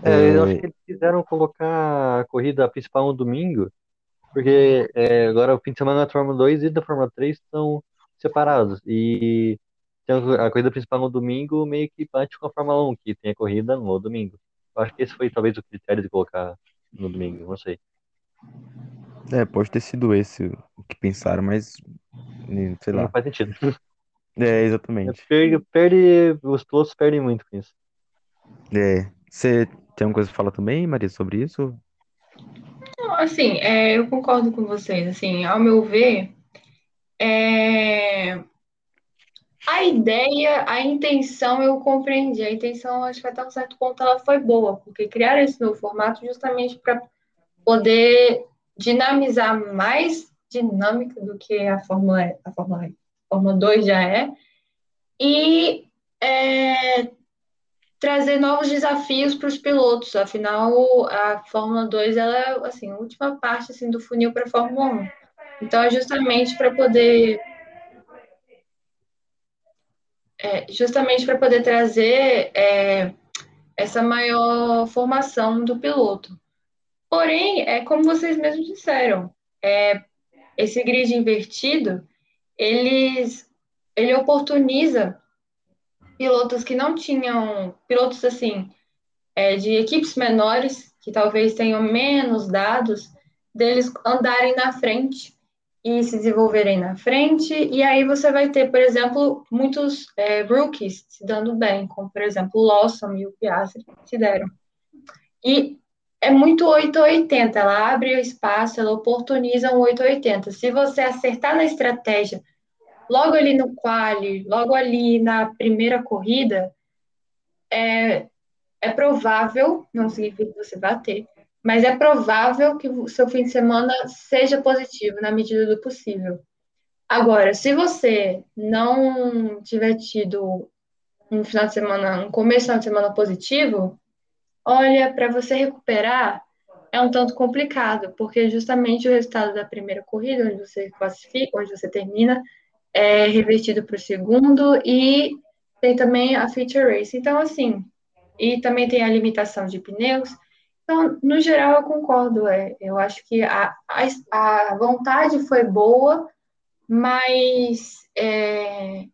É, eu acho que eles quiseram colocar a corrida principal no domingo, porque é, agora o fim de semana da Fórmula 2 e da Fórmula 3 estão separados. E a corrida principal no domingo meio que bate com a Fórmula 1, que tem a corrida no domingo. Eu acho que esse foi talvez o critério de colocar no domingo, não sei. É, pode ter sido esse o que pensaram, mas sei lá. Não faz sentido. É, exatamente. Perde, perde, os pilotos perdem muito com isso. É. Você tem alguma coisa para falar também, Maria, sobre isso? assim, é, eu concordo com vocês. Assim, ao meu ver, é, a ideia, a intenção eu compreendi. A intenção, acho que até um certo ponto ela foi boa, porque criaram esse novo formato justamente para poder dinamizar mais dinâmica do que a Fórmula, a Fórmula, a Fórmula 2 já é, e é, trazer novos desafios para os pilotos. Afinal, a Fórmula 2 ela é assim, a última parte assim, do funil para a Fórmula 1. Então, é justamente para poder. É, justamente para poder trazer é, essa maior formação do piloto. Porém, é como vocês mesmos disseram, é, esse grid invertido, eles, ele oportuniza pilotos que não tinham, pilotos assim, é, de equipes menores, que talvez tenham menos dados, deles andarem na frente e se desenvolverem na frente, e aí você vai ter, por exemplo, muitos é, rookies se dando bem, como, por exemplo, o Lawson e o Piastri se deram. E é muito 880, ela abre o espaço, ela oportuniza um 880. Se você acertar na estratégia logo ali no quali, logo ali na primeira corrida, é, é provável, não significa que você vai ter, mas é provável que o seu fim de semana seja positivo na medida do possível. Agora, se você não tiver tido um final de semana, um começo de semana positivo, olha, para você recuperar é um tanto complicado, porque justamente o resultado da primeira corrida, onde você classifica, onde você termina, é revertido para o segundo e tem também a feature race. Então, assim, e também tem a limitação de pneus. Então, no geral, eu concordo. É, eu acho que a, a, a vontade foi boa, mas é,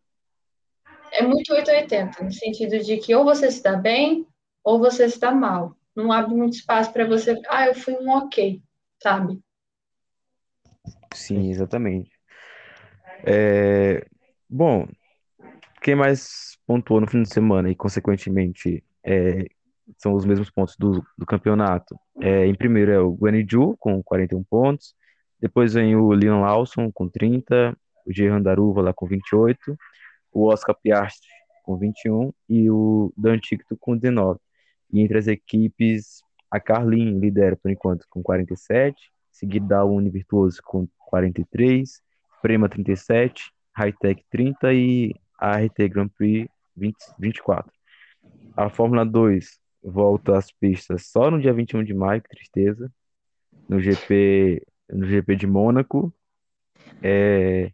é muito 880, no sentido de que ou você está bem ou você está mal. Não abre muito espaço para você, ah, eu fui um ok, sabe? Sim, exatamente. É, bom, quem mais pontuou no fim de semana e, consequentemente, é, são os mesmos pontos do, do campeonato. É, em primeiro é o Guanaju, com 41 pontos. Depois vem o Leon Lawson, com 30. O Jehan Daruva, lá com 28. O Oscar Piastri, com 21. E o Dan Ticto, com 19. E entre as equipes, a Carlin lidera, por enquanto, com 47. Seguido da Uni Virtuoso, com 43. Prema 37, Hightech 30 e ART Grand Prix 20, 24. A Fórmula 2 volta às pistas só no dia 21 de maio, que tristeza. No GP, no GP de Mônaco. É,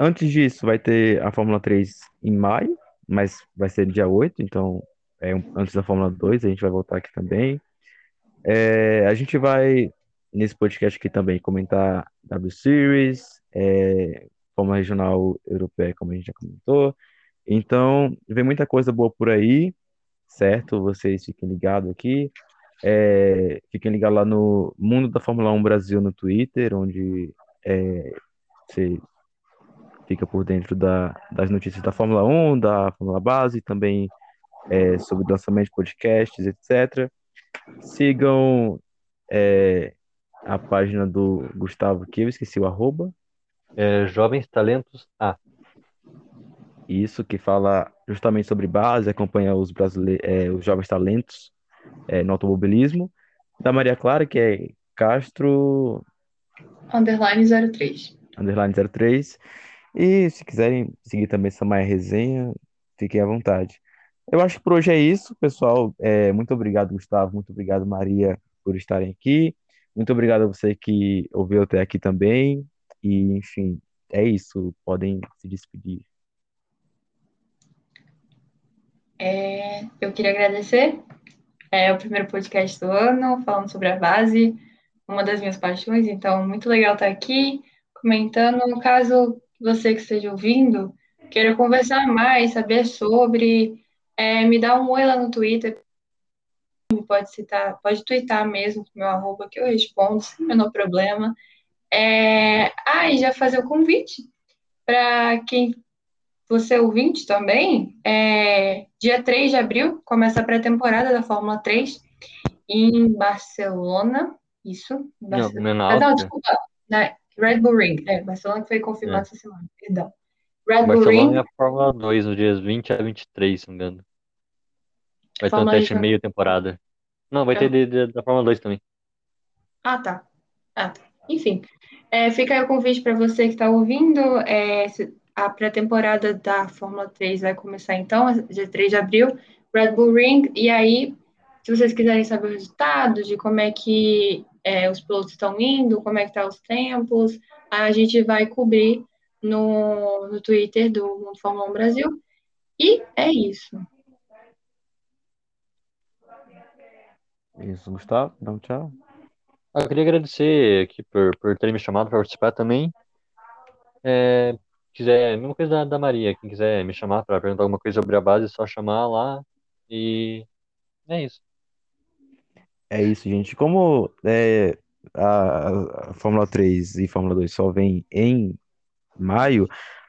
antes disso, vai ter a Fórmula 3 em maio, mas vai ser dia 8, então é antes da Fórmula 2, a gente vai voltar aqui também. É, a gente vai, nesse podcast aqui também, comentar W Series, é, Fórmula Regional Europeia, como a gente já comentou. Então, vem muita coisa boa por aí, certo? Vocês fiquem ligados aqui. É, fiquem ligados lá no Mundo da Fórmula 1 Brasil no Twitter, onde é, você fica por dentro da, das notícias da Fórmula 1, da Fórmula Base, também é, sobre lançamento de podcasts, etc. Sigam é, a página do Gustavo, que eu esqueci o arroba. É, Jovens Talentos A. Isso, que fala justamente sobre base, acompanha os, brasileiros, é, os jovens talentos é, no automobilismo. Da Maria Clara, que é Castro. Underline 03. Underline 03. E se quiserem seguir também essa Maia Resenha, fiquem à vontade. Eu acho que por hoje é isso, pessoal. É, muito obrigado, Gustavo. Muito obrigado, Maria, por estarem aqui. Muito obrigado a você que ouviu até aqui também. E, enfim, é isso. Podem se despedir. É, eu queria agradecer. É o primeiro podcast do ano, falando sobre a base, uma das minhas paixões. Então, muito legal estar aqui comentando. No caso, você que esteja ouvindo, queira conversar mais, saber sobre, é, me dá um oi lá no Twitter. Pode citar, pode twittar mesmo com meu arroba que eu respondo sem o menor problema. É, ah, e já fazer o convite para quem você é ouvinte também, é, dia 3 de abril começa a pré-temporada da Fórmula 3 em Barcelona. Isso? Barcelona. Não, não, não, desculpa. Na Red Bull Ring. É, Barcelona que foi confirmado é. essa semana. Perdão. Red Bull Barcelona Ring. é a Fórmula 2 no dias 20 a 23, se não me engano. Vai Fórmula ter um teste meio temporada. Não, vai é. ter de, de, da Fórmula 2 também. Ah, tá. Ah, tá. Enfim, é, fica aí o convite para você que está ouvindo. É, a pré-temporada da Fórmula 3 vai começar então, dia 3 de abril, Red Bull Ring, e aí, se vocês quiserem saber os resultados, de como é que é, os pilotos estão indo, como é que estão tá os tempos, a gente vai cobrir no, no Twitter do Mundo Fórmula 1 Brasil. E é isso. Isso, Gustavo, dá um tchau. Eu queria agradecer aqui por, por terem me chamado para participar também. É, quiser, mesma coisa da, da Maria, quem quiser me chamar para perguntar alguma coisa sobre a base, é só chamar lá e é isso. É isso, gente. Como é, a, a Fórmula 3 e Fórmula 2 só vem em maio,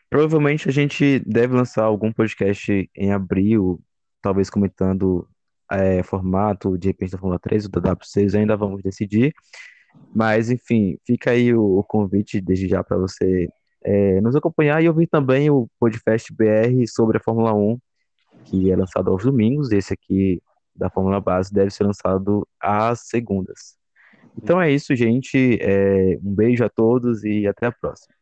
provavelmente a gente deve lançar algum podcast em abril, talvez comentando é, formato de repente da Fórmula 3 ou da W6, ainda vamos decidir. Mas, enfim, fica aí o, o convite desde já para você é, nos acompanhar e ouvir também o podcast BR sobre a Fórmula 1, que é lançado aos domingos. Esse aqui da Fórmula Base deve ser lançado às segundas. Então é isso, gente. É, um beijo a todos e até a próxima.